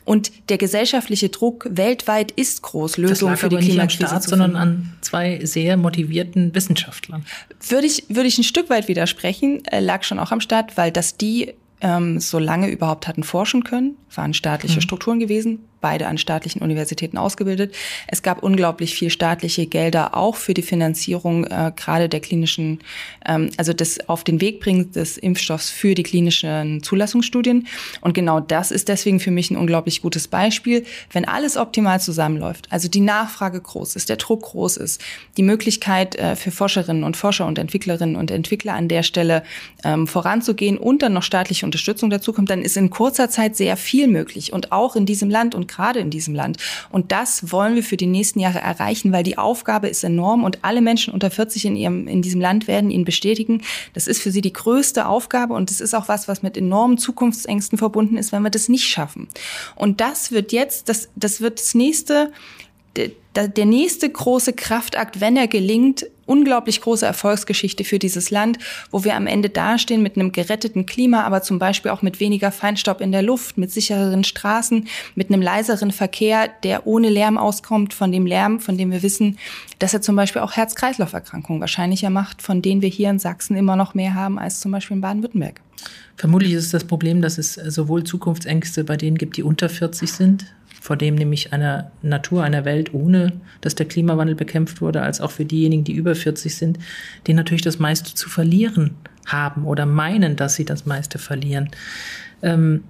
S3: Und der gesellschaftliche Druck weltweit ist groß, Lösungen für die
S2: aber Klimakrise nicht am Staat, sondern an zwei sehr motivierten Wissenschaftlern.
S3: Würde ich, würde ich ein Stück weit widersprechen, äh, lag schon auch am Start, weil dass die ähm, so lange überhaupt hatten forschen können, waren staatliche mhm. Strukturen gewesen, beide an staatlichen Universitäten ausgebildet. Es gab unglaublich viel staatliche Gelder auch für die Finanzierung äh, gerade der klinischen, ähm, also des auf den Weg bringen des Impfstoffs für die klinischen Zulassungsstudien. Und genau das ist deswegen für mich ein unglaublich gutes Beispiel. Wenn alles optimal zusammenläuft, also die Nachfrage groß ist, der Druck groß ist, die Möglichkeit äh, für Forscherinnen und Forscher und Entwicklerinnen und Entwickler an der Stelle ähm, voranzugehen und dann noch staatliche Unterstützung dazu kommt, dann ist in kurzer Zeit sehr viel möglich und auch in diesem Land und gerade in diesem Land. Und das wollen wir für die nächsten Jahre erreichen, weil die Aufgabe ist enorm und alle Menschen unter 40 in ihrem, in diesem Land werden ihn bestätigen. Das ist für sie die größte Aufgabe und es ist auch was, was mit enormen Zukunftsängsten verbunden ist, wenn wir das nicht schaffen. Und das wird jetzt, das, das wird das nächste, der nächste große Kraftakt, wenn er gelingt, unglaublich große Erfolgsgeschichte für dieses Land, wo wir am Ende dastehen mit einem geretteten Klima, aber zum Beispiel auch mit weniger Feinstaub in der Luft, mit sichereren Straßen, mit einem leiseren Verkehr, der ohne Lärm auskommt, von dem Lärm, von dem wir wissen, dass er zum Beispiel auch Herz-Kreislauf-Erkrankungen wahrscheinlicher macht, von denen wir hier in Sachsen immer noch mehr haben als zum Beispiel in Baden-Württemberg.
S2: Vermutlich ist das Problem, dass es sowohl Zukunftsängste bei denen gibt, die unter 40 sind, vor dem nämlich einer Natur, einer Welt, ohne dass der Klimawandel bekämpft wurde, als auch für diejenigen, die über 40 sind, die natürlich das meiste zu verlieren haben oder meinen, dass sie das meiste verlieren. Ähm,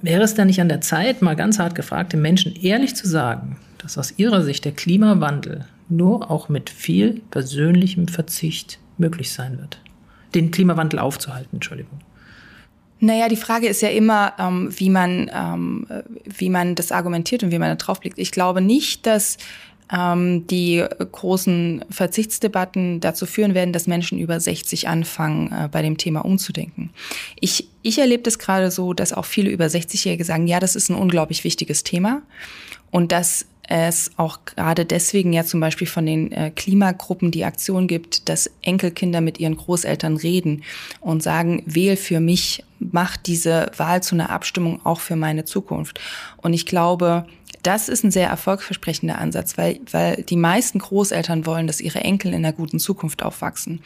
S2: wäre es dann nicht an der Zeit, mal ganz hart gefragt, den Menschen ehrlich zu sagen, dass aus ihrer Sicht der Klimawandel nur auch mit viel persönlichem Verzicht möglich sein wird? Den Klimawandel aufzuhalten, Entschuldigung.
S3: Naja, die Frage ist ja immer, ähm, wie, man, ähm, wie man das argumentiert und wie man da drauf blickt. Ich glaube nicht, dass ähm, die großen Verzichtsdebatten dazu führen werden, dass Menschen über 60 anfangen, äh, bei dem Thema umzudenken. Ich, ich erlebe das gerade so, dass auch viele über 60-Jährige sagen, ja, das ist ein unglaublich wichtiges Thema und dass es auch gerade deswegen ja zum Beispiel von den äh, Klimagruppen die Aktion gibt, dass Enkelkinder mit ihren Großeltern reden und sagen, wähl für mich, mach diese Wahl zu einer Abstimmung auch für meine Zukunft. Und ich glaube, das ist ein sehr erfolgsversprechender Ansatz, weil, weil die meisten Großeltern wollen, dass ihre Enkel in einer guten Zukunft aufwachsen.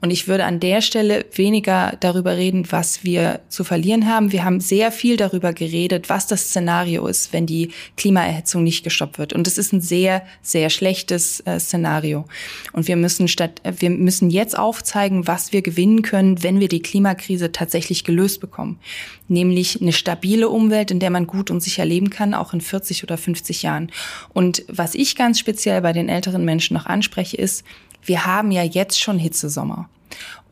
S3: Und ich würde an der Stelle weniger darüber reden, was wir zu verlieren haben. Wir haben sehr viel darüber geredet, was das Szenario ist, wenn die Klimaerhitzung nicht gestoppt wird. Und es ist ein sehr, sehr schlechtes äh, Szenario. Und wir müssen statt, äh, wir müssen jetzt aufzeigen, was wir gewinnen können, wenn wir die Klimakrise tatsächlich gelöst bekommen. Nämlich eine stabile Umwelt, in der man gut und sicher leben kann, auch in 40 oder 50 Jahren. Und was ich ganz speziell bei den älteren Menschen noch anspreche, ist, wir haben ja jetzt schon Hitzesommer.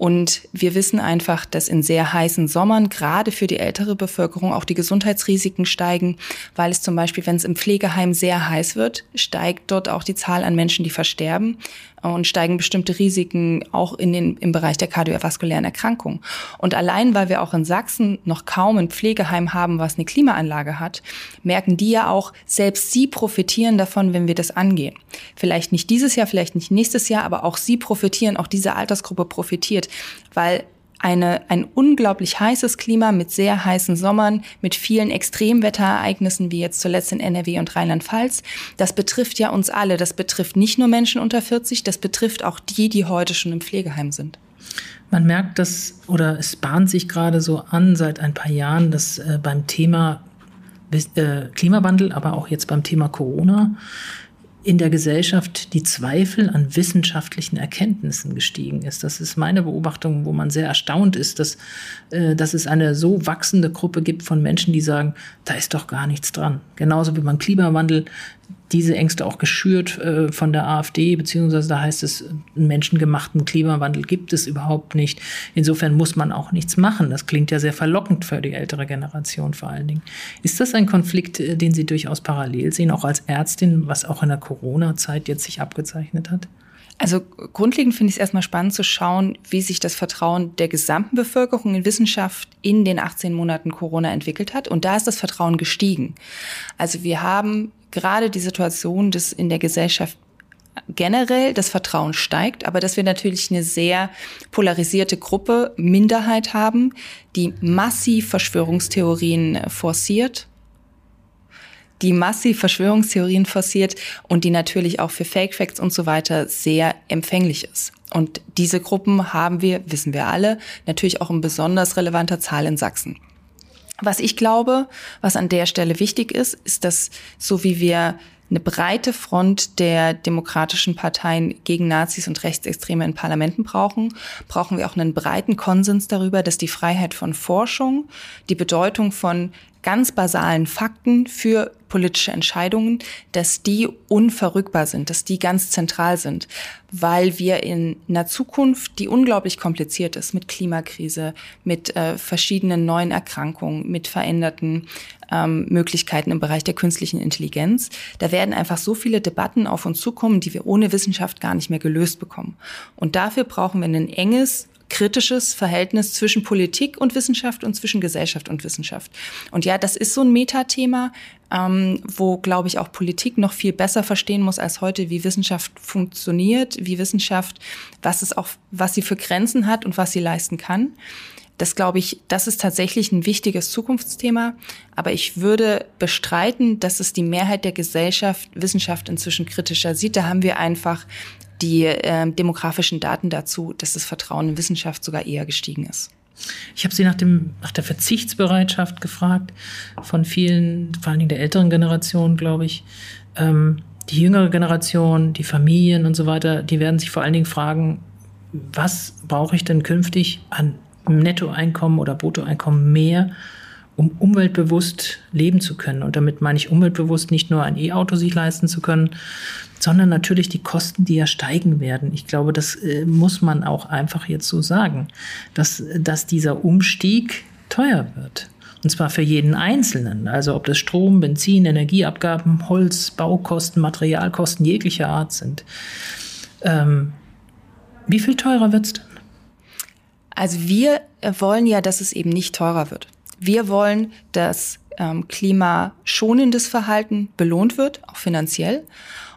S3: Und wir wissen einfach, dass in sehr heißen Sommern gerade für die ältere Bevölkerung auch die Gesundheitsrisiken steigen, weil es zum Beispiel, wenn es im Pflegeheim sehr heiß wird, steigt dort auch die Zahl an Menschen, die versterben und steigen bestimmte Risiken auch in den, im Bereich der kardiovaskulären Erkrankungen. Und allein, weil wir auch in Sachsen noch kaum ein Pflegeheim haben, was eine Klimaanlage hat, merken die ja auch, selbst sie profitieren davon, wenn wir das angehen. Vielleicht nicht dieses Jahr, vielleicht nicht nächstes Jahr, aber auch sie profitieren, auch diese Altersgruppe profitiert weil eine, ein unglaublich heißes Klima mit sehr heißen Sommern, mit vielen Extremwetterereignissen, wie jetzt zuletzt in NRW und Rheinland-Pfalz. Das betrifft ja uns alle. Das betrifft nicht nur Menschen unter 40, das betrifft auch die, die heute schon im Pflegeheim sind.
S2: Man merkt das, oder es bahnt sich gerade so an seit ein paar Jahren, dass äh, beim Thema äh, Klimawandel, aber auch jetzt beim Thema Corona, in der Gesellschaft die Zweifel an wissenschaftlichen Erkenntnissen gestiegen ist. Das ist meine Beobachtung, wo man sehr erstaunt ist, dass, äh, dass es eine so wachsende Gruppe gibt von Menschen, die sagen, da ist doch gar nichts dran. Genauso wie beim Klimawandel diese Ängste auch geschürt äh, von der AfD, beziehungsweise da heißt es, einen menschengemachten Klimawandel gibt es überhaupt nicht. Insofern muss man auch nichts machen. Das klingt ja sehr verlockend für die ältere Generation vor allen Dingen. Ist das ein Konflikt, äh, den Sie durchaus parallel sehen, auch als Ärztin, was auch in der Corona-Zeit jetzt sich abgezeichnet hat?
S3: Also grundlegend finde ich es erstmal spannend zu schauen, wie sich das Vertrauen der gesamten Bevölkerung in Wissenschaft in den 18 Monaten Corona entwickelt hat. Und da ist das Vertrauen gestiegen. Also wir haben gerade die Situation, dass in der Gesellschaft generell das Vertrauen steigt, aber dass wir natürlich eine sehr polarisierte Gruppe, Minderheit haben, die massiv Verschwörungstheorien forciert die massiv Verschwörungstheorien forciert und die natürlich auch für Fake Facts und so weiter sehr empfänglich ist. Und diese Gruppen haben wir, wissen wir alle, natürlich auch in besonders relevanter Zahl in Sachsen. Was ich glaube, was an der Stelle wichtig ist, ist, dass so wie wir eine breite Front der demokratischen Parteien gegen Nazis und Rechtsextreme in Parlamenten brauchen, brauchen wir auch einen breiten Konsens darüber, dass die Freiheit von Forschung, die Bedeutung von ganz basalen Fakten für politische Entscheidungen, dass die unverrückbar sind, dass die ganz zentral sind, weil wir in einer Zukunft, die unglaublich kompliziert ist, mit Klimakrise, mit äh, verschiedenen neuen Erkrankungen, mit veränderten ähm, Möglichkeiten im Bereich der künstlichen Intelligenz, da werden einfach so viele Debatten auf uns zukommen, die wir ohne Wissenschaft gar nicht mehr gelöst bekommen. Und dafür brauchen wir ein enges kritisches Verhältnis zwischen Politik und Wissenschaft und zwischen Gesellschaft und Wissenschaft. Und ja, das ist so ein Metathema, ähm, wo, glaube ich, auch Politik noch viel besser verstehen muss als heute, wie Wissenschaft funktioniert, wie Wissenschaft, was es auch, was sie für Grenzen hat und was sie leisten kann. Das glaube ich, das ist tatsächlich ein wichtiges Zukunftsthema. Aber ich würde bestreiten, dass es die Mehrheit der Gesellschaft Wissenschaft inzwischen kritischer sieht. Da haben wir einfach die äh, demografischen Daten dazu, dass das Vertrauen in Wissenschaft sogar eher gestiegen ist.
S2: Ich habe Sie nach, dem, nach der Verzichtsbereitschaft gefragt von vielen, vor allen Dingen der älteren Generation, glaube ich. Ähm, die jüngere Generation, die Familien und so weiter, die werden sich vor allen Dingen fragen, was brauche ich denn künftig an Nettoeinkommen oder Bruttoeinkommen mehr, um umweltbewusst leben zu können. Und damit meine ich umweltbewusst nicht nur ein E-Auto sich leisten zu können, sondern natürlich die Kosten, die ja steigen werden. Ich glaube, das äh, muss man auch einfach jetzt so sagen, dass, dass dieser Umstieg teuer wird. Und zwar für jeden Einzelnen. Also ob das Strom, Benzin, Energieabgaben, Holz, Baukosten, Materialkosten jeglicher Art sind. Ähm, wie viel teurer wird's denn?
S3: Also wir wollen ja, dass es eben nicht teurer wird. Wir wollen, dass ähm, klimaschonendes Verhalten belohnt wird, auch finanziell.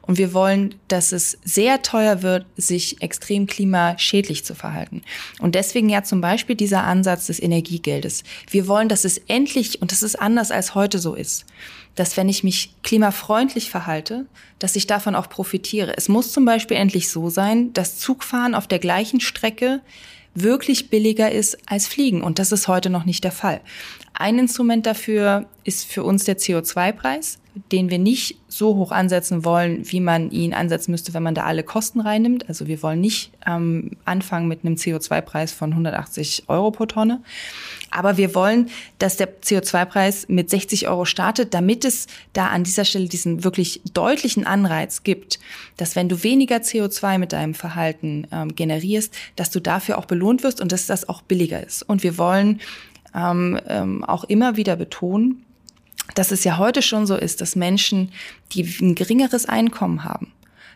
S3: Und wir wollen, dass es sehr teuer wird, sich extrem klimaschädlich zu verhalten. Und deswegen ja zum Beispiel dieser Ansatz des Energiegeldes. Wir wollen, dass es endlich, und das ist anders als heute so ist, dass wenn ich mich klimafreundlich verhalte, dass ich davon auch profitiere. Es muss zum Beispiel endlich so sein, dass Zugfahren auf der gleichen Strecke wirklich billiger ist als Fliegen. Und das ist heute noch nicht der Fall. Ein Instrument dafür ist für uns der CO2-Preis den wir nicht so hoch ansetzen wollen, wie man ihn ansetzen müsste, wenn man da alle Kosten reinnimmt. Also wir wollen nicht ähm, anfangen mit einem CO2-Preis von 180 Euro pro Tonne. Aber wir wollen, dass der CO2-Preis mit 60 Euro startet, damit es da an dieser Stelle diesen wirklich deutlichen Anreiz gibt, dass wenn du weniger CO2 mit deinem Verhalten ähm, generierst, dass du dafür auch belohnt wirst und dass das auch billiger ist. Und wir wollen ähm, ähm, auch immer wieder betonen, dass es ja heute schon so ist, dass Menschen, die ein geringeres Einkommen haben,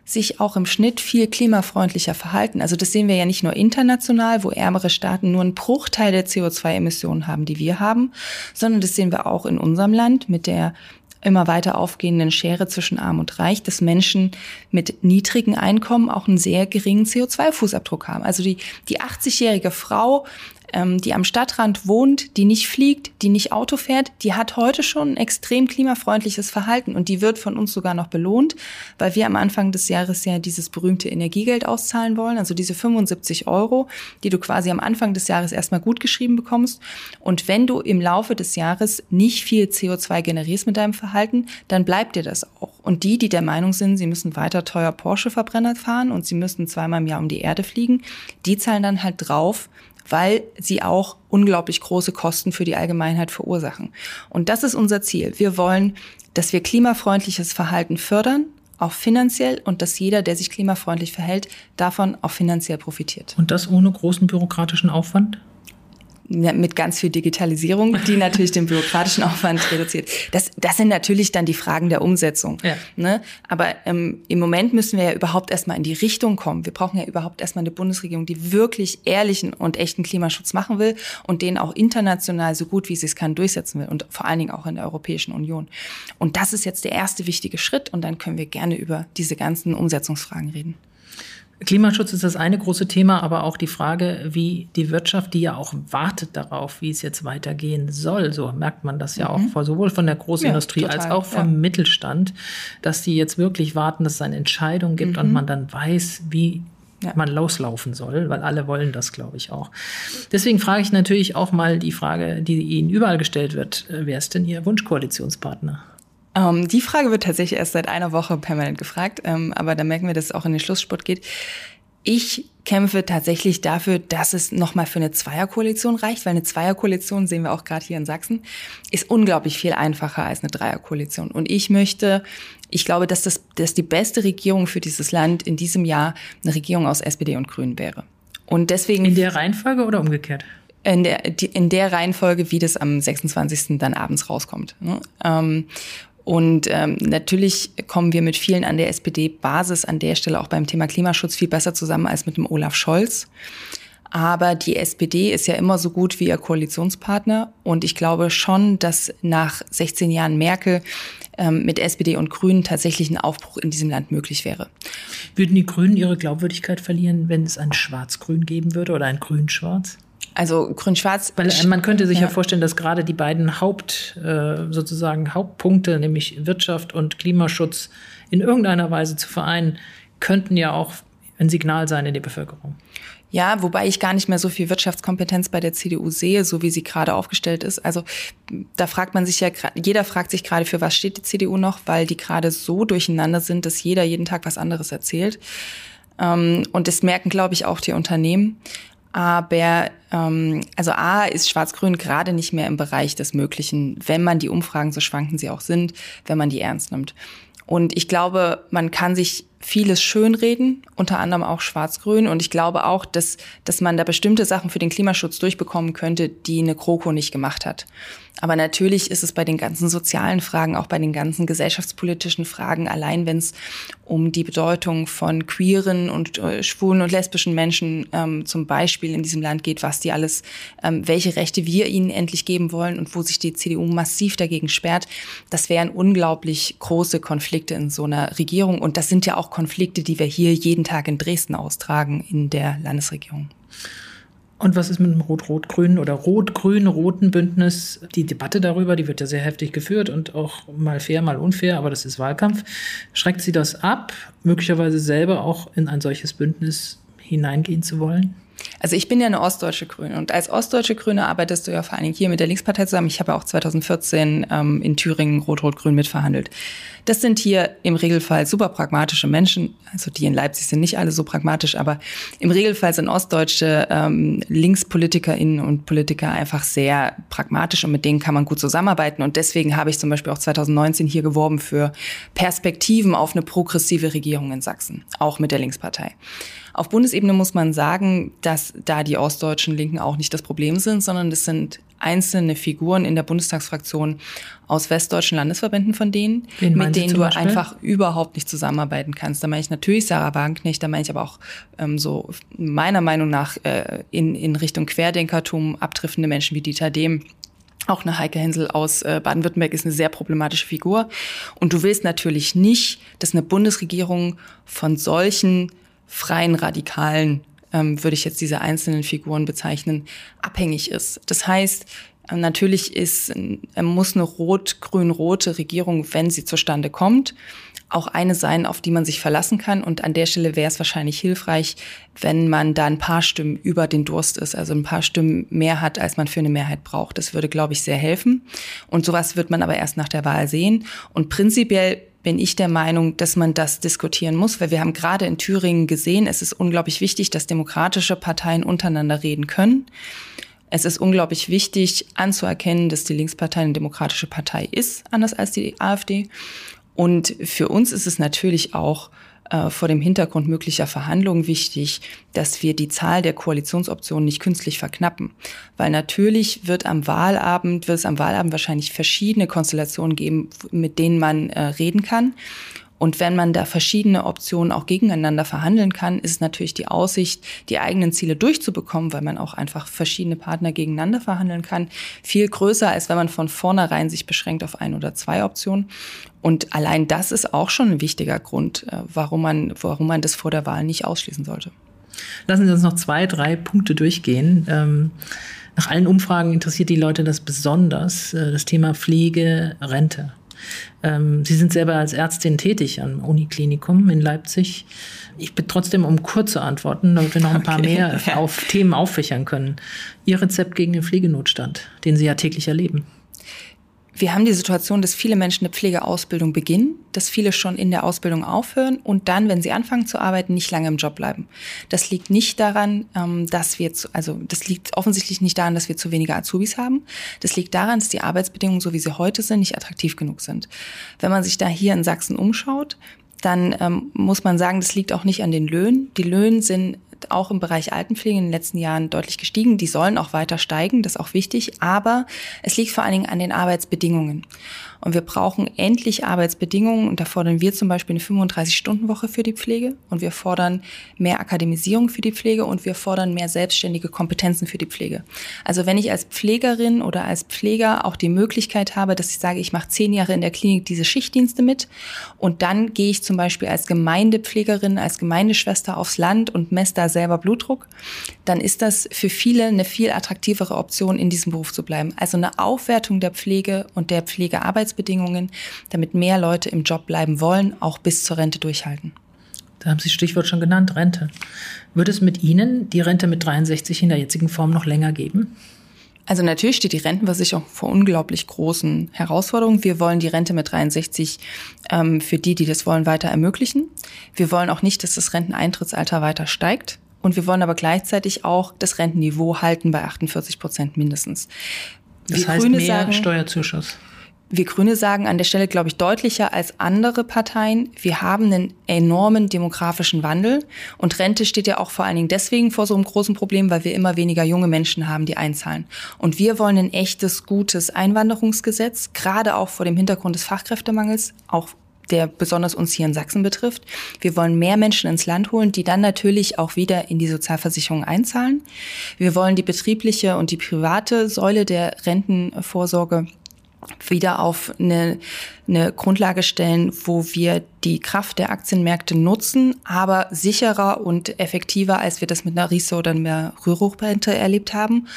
S3: sich auch im Schnitt viel klimafreundlicher verhalten. Also das sehen wir ja nicht nur international, wo ärmere Staaten nur einen Bruchteil der CO2-Emissionen haben, die wir haben, sondern das sehen wir auch in unserem Land mit der immer weiter aufgehenden Schere zwischen Arm und Reich, dass Menschen mit niedrigen Einkommen auch einen sehr geringen CO2-Fußabdruck haben. Also die, die 80-jährige Frau ähm, die am Stadtrand wohnt, die nicht fliegt, die nicht Auto fährt, die hat heute schon ein extrem klimafreundliches Verhalten und die wird von uns sogar noch belohnt, weil wir am Anfang des Jahres ja dieses berühmte Energiegeld auszahlen wollen, also diese 75 Euro, die du quasi am Anfang des Jahres erstmal gut geschrieben bekommst. Und wenn du im Laufe des Jahres nicht viel CO2 generierst mit deinem Verhalten, dann bleibt dir das auch. Und die, die der Meinung sind, sie müssen weiter teuer Porsche-Verbrenner fahren und sie müssen zweimal im Jahr um die Erde fliegen, die zahlen dann halt drauf, weil sie auch unglaublich große Kosten für die Allgemeinheit verursachen. Und das ist unser Ziel. Wir wollen, dass wir klimafreundliches Verhalten fördern, auch finanziell und dass jeder, der sich klimafreundlich verhält, davon auch finanziell profitiert.
S2: Und das ohne großen bürokratischen Aufwand?
S3: Mit ganz viel Digitalisierung, die natürlich den bürokratischen Aufwand reduziert. Das, das sind natürlich dann die Fragen der Umsetzung. Ja. Ne? Aber ähm, im Moment müssen wir ja überhaupt erstmal in die Richtung kommen. Wir brauchen ja überhaupt erstmal eine Bundesregierung, die wirklich ehrlichen und echten Klimaschutz machen will und den auch international so gut wie sie es kann durchsetzen will und vor allen Dingen auch in der Europäischen Union. Und das ist jetzt der erste wichtige Schritt und dann können wir gerne über diese ganzen Umsetzungsfragen reden.
S2: Klimaschutz ist das eine große Thema, aber auch die Frage, wie die Wirtschaft, die ja auch wartet darauf, wie es jetzt weitergehen soll, so merkt man das ja mhm. auch sowohl von der Großindustrie ja, als auch vom ja. Mittelstand, dass die jetzt wirklich warten, dass es eine Entscheidung gibt mhm. und man dann weiß, wie ja. man loslaufen soll, weil alle wollen das, glaube ich, auch. Deswegen frage ich natürlich auch mal die Frage, die Ihnen überall gestellt wird, wer ist denn Ihr Wunschkoalitionspartner?
S3: Ähm, die Frage wird tatsächlich erst seit einer Woche permanent gefragt, ähm, aber da merken wir, dass es auch in den Schlusssport geht. Ich kämpfe tatsächlich dafür, dass es nochmal für eine Zweierkoalition reicht, weil eine Zweierkoalition, sehen wir auch gerade hier in Sachsen, ist unglaublich viel einfacher als eine Dreierkoalition. Und ich möchte, ich glaube, dass das dass die beste Regierung für dieses Land in diesem Jahr eine Regierung aus SPD und Grünen wäre. Und deswegen.
S2: In der Reihenfolge oder umgekehrt?
S3: In der, in der Reihenfolge, wie das am 26. dann abends rauskommt. Und ähm, natürlich kommen wir mit vielen an der SPD-Basis an der Stelle auch beim Thema Klimaschutz viel besser zusammen als mit dem Olaf Scholz. Aber die SPD ist ja immer so gut wie ihr Koalitionspartner. Und ich glaube schon, dass nach 16 Jahren Merkel ähm, mit SPD und Grünen tatsächlich ein Aufbruch in diesem Land möglich wäre.
S2: Würden die Grünen ihre Glaubwürdigkeit verlieren, wenn es ein Schwarz-Grün geben würde oder ein Grün-Schwarz?
S3: Also Grün-Schwarz.
S2: Weil äh, man könnte sich ja. ja, vorstellen, dass gerade die beiden Haupt, äh, sozusagen Hauptpunkte, nämlich Wirtschaft und Klimaschutz, in irgendeiner Weise zu vereinen, könnten ja auch ein Signal sein in die Bevölkerung.
S3: Ja, wobei ich gar nicht mehr so viel Wirtschaftskompetenz bei der CDU sehe, so wie sie gerade aufgestellt ist. Also da fragt man sich ja, jeder fragt sich gerade, für was steht die CDU noch, weil die gerade so durcheinander sind, dass jeder jeden Tag was anderes erzählt. Ähm, und das merken, glaube ich, auch die Unternehmen. Aber ähm, also A ist Schwarz-Grün gerade nicht mehr im Bereich des Möglichen, wenn man die Umfragen, so schwanken sie auch sind, wenn man die ernst nimmt. Und ich glaube, man kann sich vieles schönreden, unter anderem auch Schwarz-Grün. Und ich glaube auch, dass, dass man da bestimmte Sachen für den Klimaschutz durchbekommen könnte, die eine GroKo nicht gemacht hat. Aber natürlich ist es bei den ganzen sozialen Fragen, auch bei den ganzen gesellschaftspolitischen Fragen, allein wenn es um die Bedeutung von queeren und äh, schwulen und lesbischen Menschen ähm, zum Beispiel in diesem Land geht, was die alles, ähm, welche Rechte wir ihnen endlich geben wollen und wo sich die CDU massiv dagegen sperrt, das wären unglaublich große Konflikte in so einer Regierung. Und das sind ja auch Konflikte, die wir hier jeden Tag in Dresden austragen in der Landesregierung.
S2: Und was ist mit dem Rot-Rot-Grünen oder Rot-Grün-Roten Bündnis? Die Debatte darüber, die wird ja sehr heftig geführt und auch mal fair, mal unfair, aber das ist Wahlkampf. Schreckt sie das ab, möglicherweise selber auch in ein solches Bündnis hineingehen zu wollen?
S3: Also ich bin ja eine ostdeutsche Grüne und als ostdeutsche Grüne arbeitest du ja vor allen Dingen hier mit der Linkspartei zusammen. Ich habe auch 2014 ähm, in Thüringen Rot-Rot-Grün mitverhandelt. Das sind hier im Regelfall super pragmatische Menschen. Also die in Leipzig sind nicht alle so pragmatisch, aber im Regelfall sind ostdeutsche ähm, LinkspolitikerInnen und Politiker einfach sehr pragmatisch und mit denen kann man gut zusammenarbeiten. Und deswegen habe ich zum Beispiel auch 2019 hier geworben für Perspektiven auf eine progressive Regierung in Sachsen, auch mit der Linkspartei. Auf Bundesebene muss man sagen, dass da die ostdeutschen Linken auch nicht das Problem sind, sondern das sind einzelne Figuren in der Bundestagsfraktion aus westdeutschen Landesverbänden von denen, Wen mit denen du Beispiel? einfach überhaupt nicht zusammenarbeiten kannst. Da meine ich natürlich Sarah Wagenknecht, da meine ich aber auch ähm, so meiner Meinung nach äh, in, in Richtung Querdenkertum abtriffende Menschen wie Dieter Dehm. Auch eine Heike Hensel aus äh, Baden-Württemberg ist eine sehr problematische Figur. Und du willst natürlich nicht, dass eine Bundesregierung von solchen freien Radikalen, ähm, würde ich jetzt diese einzelnen Figuren bezeichnen, abhängig ist. Das heißt, äh, natürlich ist, äh, muss eine rot-grün-rote Regierung, wenn sie zustande kommt, auch eine sein, auf die man sich verlassen kann. Und an der Stelle wäre es wahrscheinlich hilfreich, wenn man da ein paar Stimmen über den Durst ist, also ein paar Stimmen mehr hat, als man für eine Mehrheit braucht. Das würde, glaube ich, sehr helfen. Und sowas wird man aber erst nach der Wahl sehen. Und prinzipiell bin ich der Meinung, dass man das diskutieren muss, weil wir haben gerade in Thüringen gesehen, es ist unglaublich wichtig, dass demokratische Parteien untereinander reden können. Es ist unglaublich wichtig anzuerkennen, dass die Linkspartei eine demokratische Partei ist, anders als die AfD. Und für uns ist es natürlich auch äh, vor dem Hintergrund möglicher Verhandlungen wichtig, dass wir die Zahl der Koalitionsoptionen nicht künstlich verknappen. Weil natürlich wird am Wahlabend, wird es am Wahlabend wahrscheinlich verschiedene Konstellationen geben, mit denen man äh, reden kann. Und wenn man da verschiedene Optionen auch gegeneinander verhandeln kann, ist natürlich die Aussicht, die eigenen Ziele durchzubekommen, weil man auch einfach verschiedene Partner gegeneinander verhandeln kann, viel größer, als wenn man von vornherein sich beschränkt auf ein oder zwei Optionen. Und allein das ist auch schon ein wichtiger Grund, äh, warum man, warum man das vor der Wahl nicht ausschließen sollte.
S2: Lassen Sie uns noch zwei, drei Punkte durchgehen. Ähm nach allen Umfragen interessiert die Leute das besonders, äh, das Thema Pflege, Rente. Ähm, Sie sind selber als Ärztin tätig am Uniklinikum in Leipzig. Ich bitte trotzdem um kurze Antworten, damit wir noch ein paar okay. mehr auf Themen auffächern können. Ihr Rezept gegen den Pflegenotstand, den Sie ja täglich erleben.
S3: Wir haben die Situation, dass viele Menschen eine Pflegeausbildung beginnen, dass viele schon in der Ausbildung aufhören und dann, wenn sie anfangen zu arbeiten, nicht lange im Job bleiben. Das liegt nicht daran, ähm, dass wir, zu, also das liegt offensichtlich nicht daran, dass wir zu wenige Azubis haben. Das liegt daran, dass die Arbeitsbedingungen, so wie sie heute sind, nicht attraktiv genug sind. Wenn man sich da hier in Sachsen umschaut, dann ähm, muss man sagen, das liegt auch nicht an den Löhnen. Die Löhne sind auch im Bereich Altenpflege in den letzten Jahren deutlich gestiegen. Die sollen auch weiter steigen, das ist auch wichtig. Aber es liegt vor allen Dingen an den Arbeitsbedingungen. Und wir brauchen endlich Arbeitsbedingungen. Und da fordern wir zum Beispiel eine 35-Stunden-Woche für die Pflege. Und wir fordern mehr Akademisierung für die Pflege. Und wir fordern mehr selbstständige Kompetenzen für die Pflege. Also wenn ich als Pflegerin oder als Pfleger auch die Möglichkeit habe, dass ich sage, ich mache zehn Jahre in der Klinik diese Schichtdienste mit. Und dann gehe ich zum Beispiel als Gemeindepflegerin, als Gemeindeschwester aufs Land und messe da selber Blutdruck. Dann ist das für viele eine viel attraktivere Option, in diesem Beruf zu bleiben. Also eine Aufwertung der Pflege und der Pflegearbeit Arbeitsbedingungen, damit mehr Leute im Job bleiben wollen, auch bis zur Rente durchhalten.
S2: Da haben Sie Stichwort schon genannt, Rente. Wird es mit Ihnen die Rente mit 63 in der jetzigen Form noch länger geben?
S3: Also natürlich steht die Rentenversicherung vor unglaublich großen Herausforderungen. Wir wollen die Rente mit 63 ähm, für die, die das wollen, weiter ermöglichen. Wir wollen auch nicht, dass das Renteneintrittsalter weiter steigt. Und wir wollen aber gleichzeitig auch das Rentenniveau halten bei 48 Prozent mindestens.
S2: Das wir heißt Grüne mehr sagen, Steuerzuschuss.
S3: Wir Grüne sagen an der Stelle, glaube ich, deutlicher als andere Parteien, wir haben einen enormen demografischen Wandel. Und Rente steht ja auch vor allen Dingen deswegen vor so einem großen Problem, weil wir immer weniger junge Menschen haben, die einzahlen. Und wir wollen ein echtes, gutes Einwanderungsgesetz, gerade auch vor dem Hintergrund des Fachkräftemangels, auch der besonders uns hier in Sachsen betrifft. Wir wollen mehr Menschen ins Land holen, die dann natürlich auch wieder in die Sozialversicherung einzahlen. Wir wollen die betriebliche und die private Säule der Rentenvorsorge wieder auf eine, eine Grundlage stellen, wo wir die Kraft der Aktienmärkte nutzen, aber sicherer und effektiver, als wir das mit einer Riso oder einer Rüruprente erlebt haben.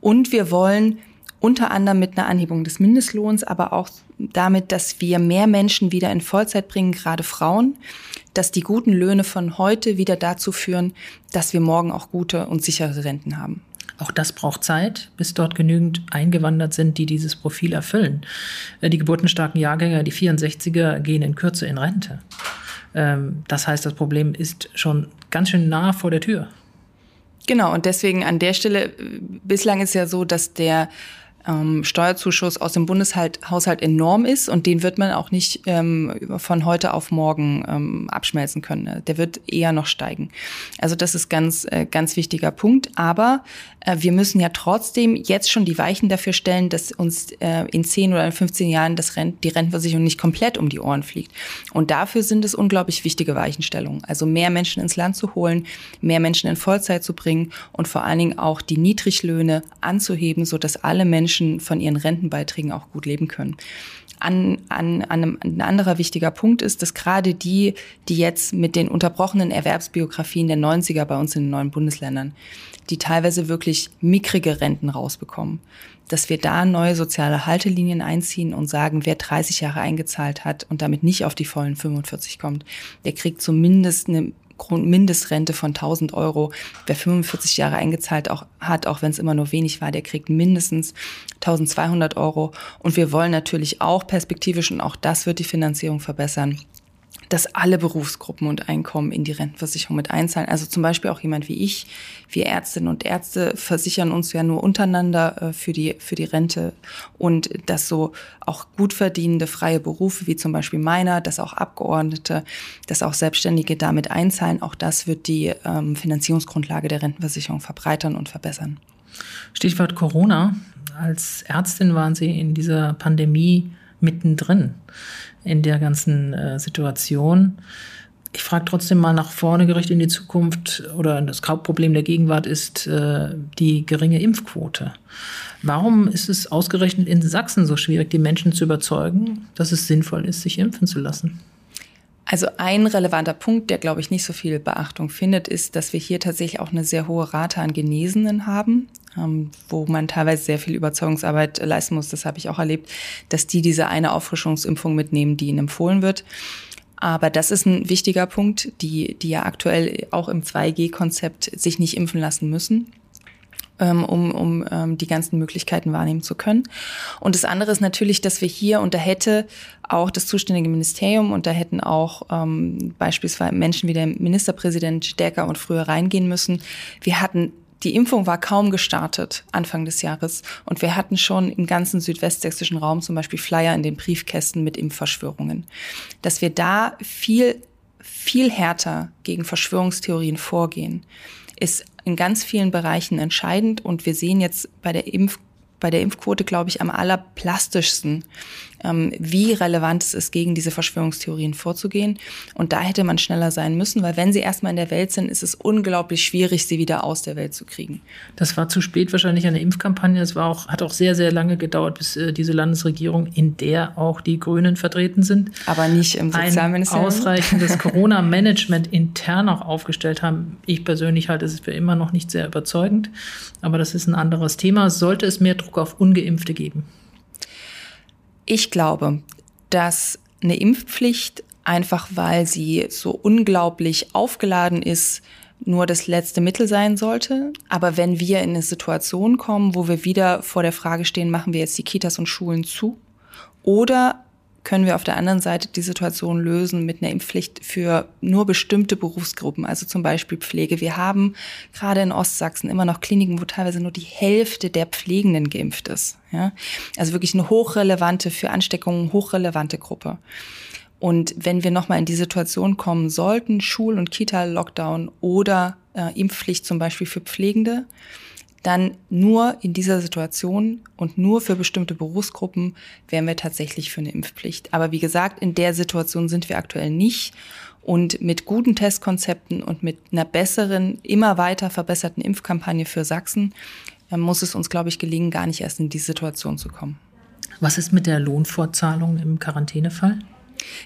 S3: Und wir wollen unter anderem mit einer Anhebung des Mindestlohns, aber auch damit, dass wir mehr Menschen wieder in Vollzeit bringen, gerade Frauen, dass die guten Löhne von heute wieder dazu führen, dass wir morgen auch gute und sichere Renten haben.
S2: Auch das braucht Zeit, bis dort genügend eingewandert sind, die dieses Profil erfüllen. Äh, die geburtenstarken Jahrgänge, die 64er, gehen in Kürze in Rente. Ähm, das heißt, das Problem ist schon ganz schön nah vor der Tür.
S3: Genau, und deswegen an der Stelle, äh, bislang ist ja so, dass der ähm, Steuerzuschuss aus dem Bundeshaushalt enorm ist und den wird man auch nicht ähm, von heute auf morgen ähm, abschmelzen können. Der wird eher noch steigen. Also das ist ganz, äh, ganz wichtiger Punkt. Aber äh, wir müssen ja trotzdem jetzt schon die Weichen dafür stellen, dass uns äh, in 10 oder in 15 Jahren das Rent die Rentenversicherung nicht komplett um die Ohren fliegt. Und dafür sind es unglaublich wichtige Weichenstellungen. Also mehr Menschen ins Land zu holen, mehr Menschen in Vollzeit zu bringen und vor allen Dingen auch die Niedriglöhne anzuheben, so dass alle Menschen Menschen von ihren Rentenbeiträgen auch gut leben können. An, an, an einem, ein anderer wichtiger Punkt ist, dass gerade die, die jetzt mit den unterbrochenen Erwerbsbiografien der 90er bei uns in den neuen Bundesländern, die teilweise wirklich mickrige Renten rausbekommen, dass wir da neue soziale Haltelinien einziehen und sagen, wer 30 Jahre eingezahlt hat und damit nicht auf die vollen 45 kommt, der kriegt zumindest eine Grundmindestrente von 1000 Euro. Wer 45 Jahre eingezahlt auch, hat, auch wenn es immer nur wenig war, der kriegt mindestens 1200 Euro. Und wir wollen natürlich auch perspektivisch, und auch das wird die Finanzierung verbessern, dass alle Berufsgruppen und Einkommen in die Rentenversicherung mit einzahlen. Also zum Beispiel auch jemand wie ich. Wir Ärztinnen und Ärzte versichern uns ja nur untereinander äh, für die, für die Rente und dass so auch gut verdienende freie Berufe wie zum Beispiel meiner, dass auch Abgeordnete, dass auch Selbstständige damit einzahlen. Auch das wird die ähm, Finanzierungsgrundlage der Rentenversicherung verbreitern und verbessern.
S2: Stichwort Corona. Als Ärztin waren Sie in dieser Pandemie mittendrin in der ganzen äh, Situation. Ich frage trotzdem mal nach vorne gerichtet in die Zukunft oder das Hauptproblem der Gegenwart ist äh, die geringe Impfquote. Warum ist es ausgerechnet in Sachsen so schwierig, die Menschen zu überzeugen, dass es sinnvoll ist, sich impfen zu lassen?
S3: Also ein relevanter Punkt, der, glaube ich, nicht so viel Beachtung findet, ist, dass wir hier tatsächlich auch eine sehr hohe Rate an Genesenen haben, wo man teilweise sehr viel Überzeugungsarbeit leisten muss. Das habe ich auch erlebt, dass die diese eine Auffrischungsimpfung mitnehmen, die ihnen empfohlen wird. Aber das ist ein wichtiger Punkt, die, die ja aktuell auch im 2G-Konzept sich nicht impfen lassen müssen ähm, um, um ähm, die ganzen Möglichkeiten wahrnehmen zu können. Und das andere ist natürlich, dass wir hier, und da hätte auch das zuständige Ministerium und da hätten auch ähm, beispielsweise Menschen wie der Ministerpräsident stärker und früher reingehen müssen. Wir hatten die Impfung war kaum gestartet Anfang des Jahres und wir hatten schon im ganzen südwestsächsischen Raum zum Beispiel Flyer in den Briefkästen mit Impfverschwörungen. Dass wir da viel, viel härter gegen Verschwörungstheorien vorgehen, ist in ganz vielen Bereichen entscheidend. Und wir sehen jetzt bei der Impf bei der Impfquote, glaube ich, am allerplastischsten, ähm, wie relevant es ist, gegen diese Verschwörungstheorien vorzugehen. Und da hätte man schneller sein müssen, weil wenn sie erstmal in der Welt sind, ist es unglaublich schwierig, sie wieder aus der Welt zu kriegen.
S2: Das war zu spät wahrscheinlich eine Impfkampagne. Es war auch, hat auch sehr, sehr lange gedauert, bis äh, diese Landesregierung, in der auch die Grünen vertreten sind,
S3: aber nicht im Sozialministerium,
S2: ein ausreichendes Corona-Management intern auch aufgestellt haben. Ich persönlich halte es für immer noch nicht sehr überzeugend, aber das ist ein anderes Thema. Sollte es mehr Druck auf Ungeimpfte geben?
S3: Ich glaube, dass eine Impfpflicht einfach weil sie so unglaublich aufgeladen ist nur das letzte Mittel sein sollte. Aber wenn wir in eine Situation kommen, wo wir wieder vor der Frage stehen, machen wir jetzt die Kitas und Schulen zu oder können wir auf der anderen Seite die Situation lösen mit einer Impfpflicht für nur bestimmte Berufsgruppen, also zum Beispiel Pflege. Wir haben gerade in Ostsachsen immer noch Kliniken, wo teilweise nur die Hälfte der Pflegenden geimpft ist. Ja? Also wirklich eine hochrelevante, für Ansteckungen hochrelevante Gruppe. Und wenn wir nochmal in die Situation kommen sollten, Schul- und Kita-Lockdown oder äh, Impfpflicht zum Beispiel für Pflegende, dann nur in dieser Situation und nur für bestimmte Berufsgruppen wären wir tatsächlich für eine Impfpflicht. Aber wie gesagt, in der Situation sind wir aktuell nicht. Und mit guten Testkonzepten und mit einer besseren, immer weiter verbesserten Impfkampagne für Sachsen äh, muss es uns, glaube ich, gelingen, gar nicht erst in die Situation zu kommen.
S2: Was ist mit der Lohnfortzahlung im Quarantänefall?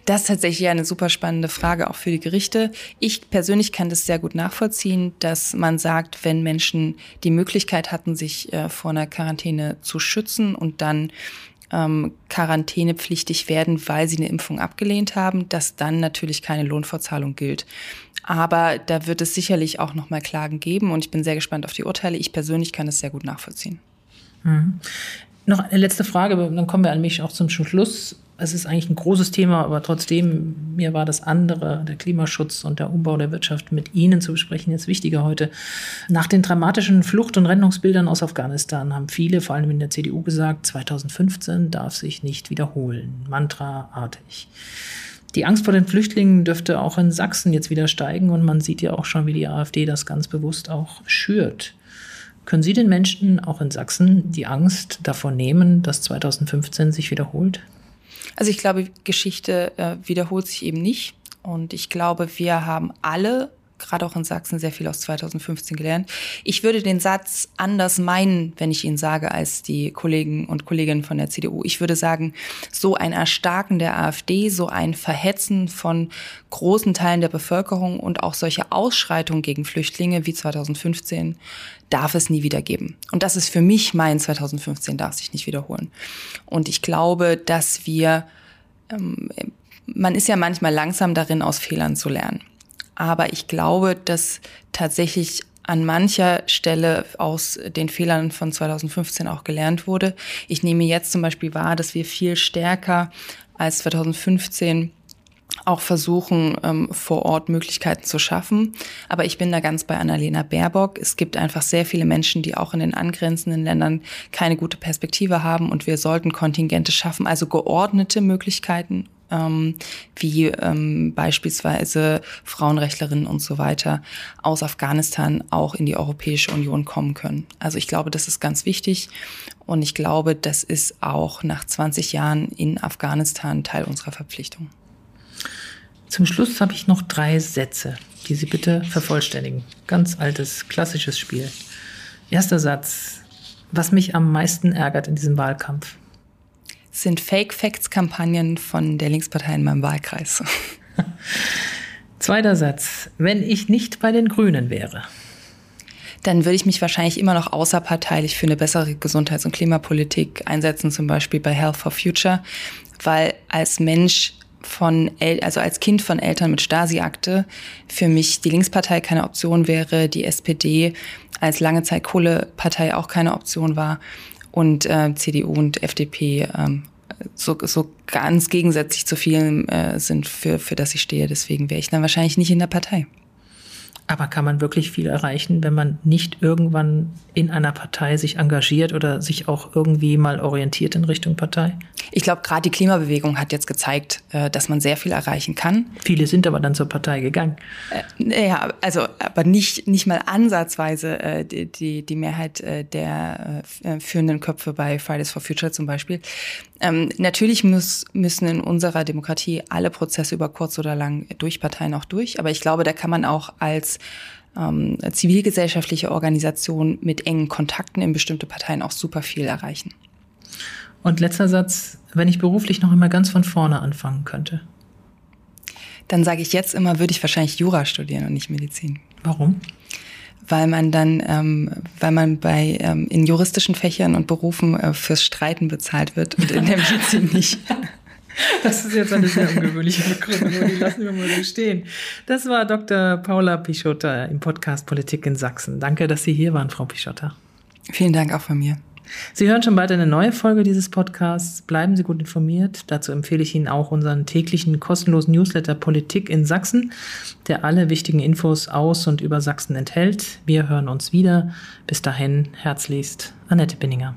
S3: Das ist tatsächlich eine super spannende Frage auch für die Gerichte. Ich persönlich kann das sehr gut nachvollziehen, dass man sagt, wenn Menschen die Möglichkeit hatten, sich äh, vor einer Quarantäne zu schützen und dann ähm, quarantänepflichtig werden, weil sie eine Impfung abgelehnt haben, dass dann natürlich keine Lohnfortzahlung gilt. Aber da wird es sicherlich auch noch mal Klagen geben und ich bin sehr gespannt auf die Urteile. Ich persönlich kann es sehr gut nachvollziehen.
S2: Mhm. Noch eine letzte Frage, dann kommen wir an mich auch zum Schluss es ist eigentlich ein großes Thema, aber trotzdem, mir war das andere, der Klimaschutz und der Umbau der Wirtschaft mit Ihnen zu besprechen, jetzt wichtiger heute. Nach den dramatischen Flucht- und Rennungsbildern aus Afghanistan haben viele, vor allem in der CDU, gesagt, 2015 darf sich nicht wiederholen. Mantraartig. Die Angst vor den Flüchtlingen dürfte auch in Sachsen jetzt wieder steigen und man sieht ja auch schon, wie die AfD das ganz bewusst auch schürt. Können Sie den Menschen auch in Sachsen die Angst davor nehmen, dass 2015 sich wiederholt?
S3: Also ich glaube, Geschichte äh, wiederholt sich eben nicht. Und ich glaube, wir haben alle gerade auch in Sachsen sehr viel aus 2015 gelernt. Ich würde den Satz anders meinen, wenn ich ihn sage, als die Kollegen und Kolleginnen von der CDU. Ich würde sagen, so ein Erstarken der AfD, so ein Verhetzen von großen Teilen der Bevölkerung und auch solche Ausschreitungen gegen Flüchtlinge wie 2015 darf es nie wieder geben. Und das ist für mich mein 2015 darf sich nicht wiederholen. Und ich glaube, dass wir, ähm, man ist ja manchmal langsam darin, aus Fehlern zu lernen. Aber ich glaube, dass tatsächlich an mancher Stelle aus den Fehlern von 2015 auch gelernt wurde. Ich nehme jetzt zum Beispiel wahr, dass wir viel stärker als 2015 auch versuchen, ähm, vor Ort Möglichkeiten zu schaffen. Aber ich bin da ganz bei Annalena Baerbock. Es gibt einfach sehr viele Menschen, die auch in den angrenzenden Ländern keine gute Perspektive haben und wir sollten Kontingente schaffen, also geordnete Möglichkeiten ähm, wie ähm, beispielsweise Frauenrechtlerinnen und so weiter aus Afghanistan auch in die Europäische Union kommen können. Also ich glaube, das ist ganz wichtig und ich glaube, das ist auch nach 20 Jahren in Afghanistan Teil unserer Verpflichtung.
S2: Zum Schluss habe ich noch drei Sätze, die Sie bitte vervollständigen. Ganz altes, klassisches Spiel. Erster Satz. Was mich am meisten ärgert in diesem Wahlkampf
S3: sind Fake-Facts-Kampagnen von der Linkspartei in meinem Wahlkreis.
S2: Zweiter Satz. Wenn ich nicht bei den Grünen wäre.
S3: Dann würde ich mich wahrscheinlich immer noch außerparteilich für eine bessere Gesundheits- und Klimapolitik einsetzen, zum Beispiel bei Health for Future, weil als Mensch von, El also als Kind von Eltern mit Stasi-Akte für mich die Linkspartei keine Option wäre, die SPD als lange Zeit Kohlepartei auch keine Option war und äh, CDU und FDP ähm, so, so ganz gegensätzlich zu vielen äh, sind, für, für das ich stehe. Deswegen wäre ich dann wahrscheinlich nicht in der Partei.
S2: Aber kann man wirklich viel erreichen, wenn man nicht irgendwann in einer Partei sich engagiert oder sich auch irgendwie mal orientiert in Richtung Partei?
S3: Ich glaube, gerade die Klimabewegung hat jetzt gezeigt, äh, dass man sehr viel erreichen kann.
S2: Viele sind aber dann zur Partei gegangen.
S3: Äh, ja, also aber nicht nicht mal ansatzweise äh, die, die, die Mehrheit äh, der äh, führenden Köpfe bei Fridays for Future zum Beispiel. Ähm, natürlich muss, müssen in unserer Demokratie alle Prozesse über kurz oder lang durch Parteien auch durch. Aber ich glaube, da kann man auch als ähm, zivilgesellschaftliche Organisation mit engen Kontakten in bestimmte Parteien auch super viel erreichen.
S2: Und letzter Satz, wenn ich beruflich noch immer ganz von vorne anfangen könnte.
S3: Dann sage ich jetzt immer, würde ich wahrscheinlich Jura studieren und nicht Medizin.
S2: Warum?
S3: Weil man dann, ähm, weil man bei ähm, in juristischen Fächern und Berufen äh, fürs Streiten bezahlt wird und in der Medizin nicht.
S2: Das ist jetzt eine sehr ungewöhnliche Begründung, die lassen wir mal so stehen. Das war Dr. Paula Pichotta im Podcast Politik in Sachsen. Danke, dass Sie hier waren, Frau Pichotta.
S3: Vielen Dank auch von mir.
S2: Sie hören schon bald eine neue Folge dieses Podcasts. Bleiben Sie gut informiert. Dazu empfehle ich Ihnen auch unseren täglichen kostenlosen Newsletter Politik in Sachsen, der alle wichtigen Infos aus und über Sachsen enthält. Wir hören uns wieder. Bis dahin, herzlichst, Annette Binninger.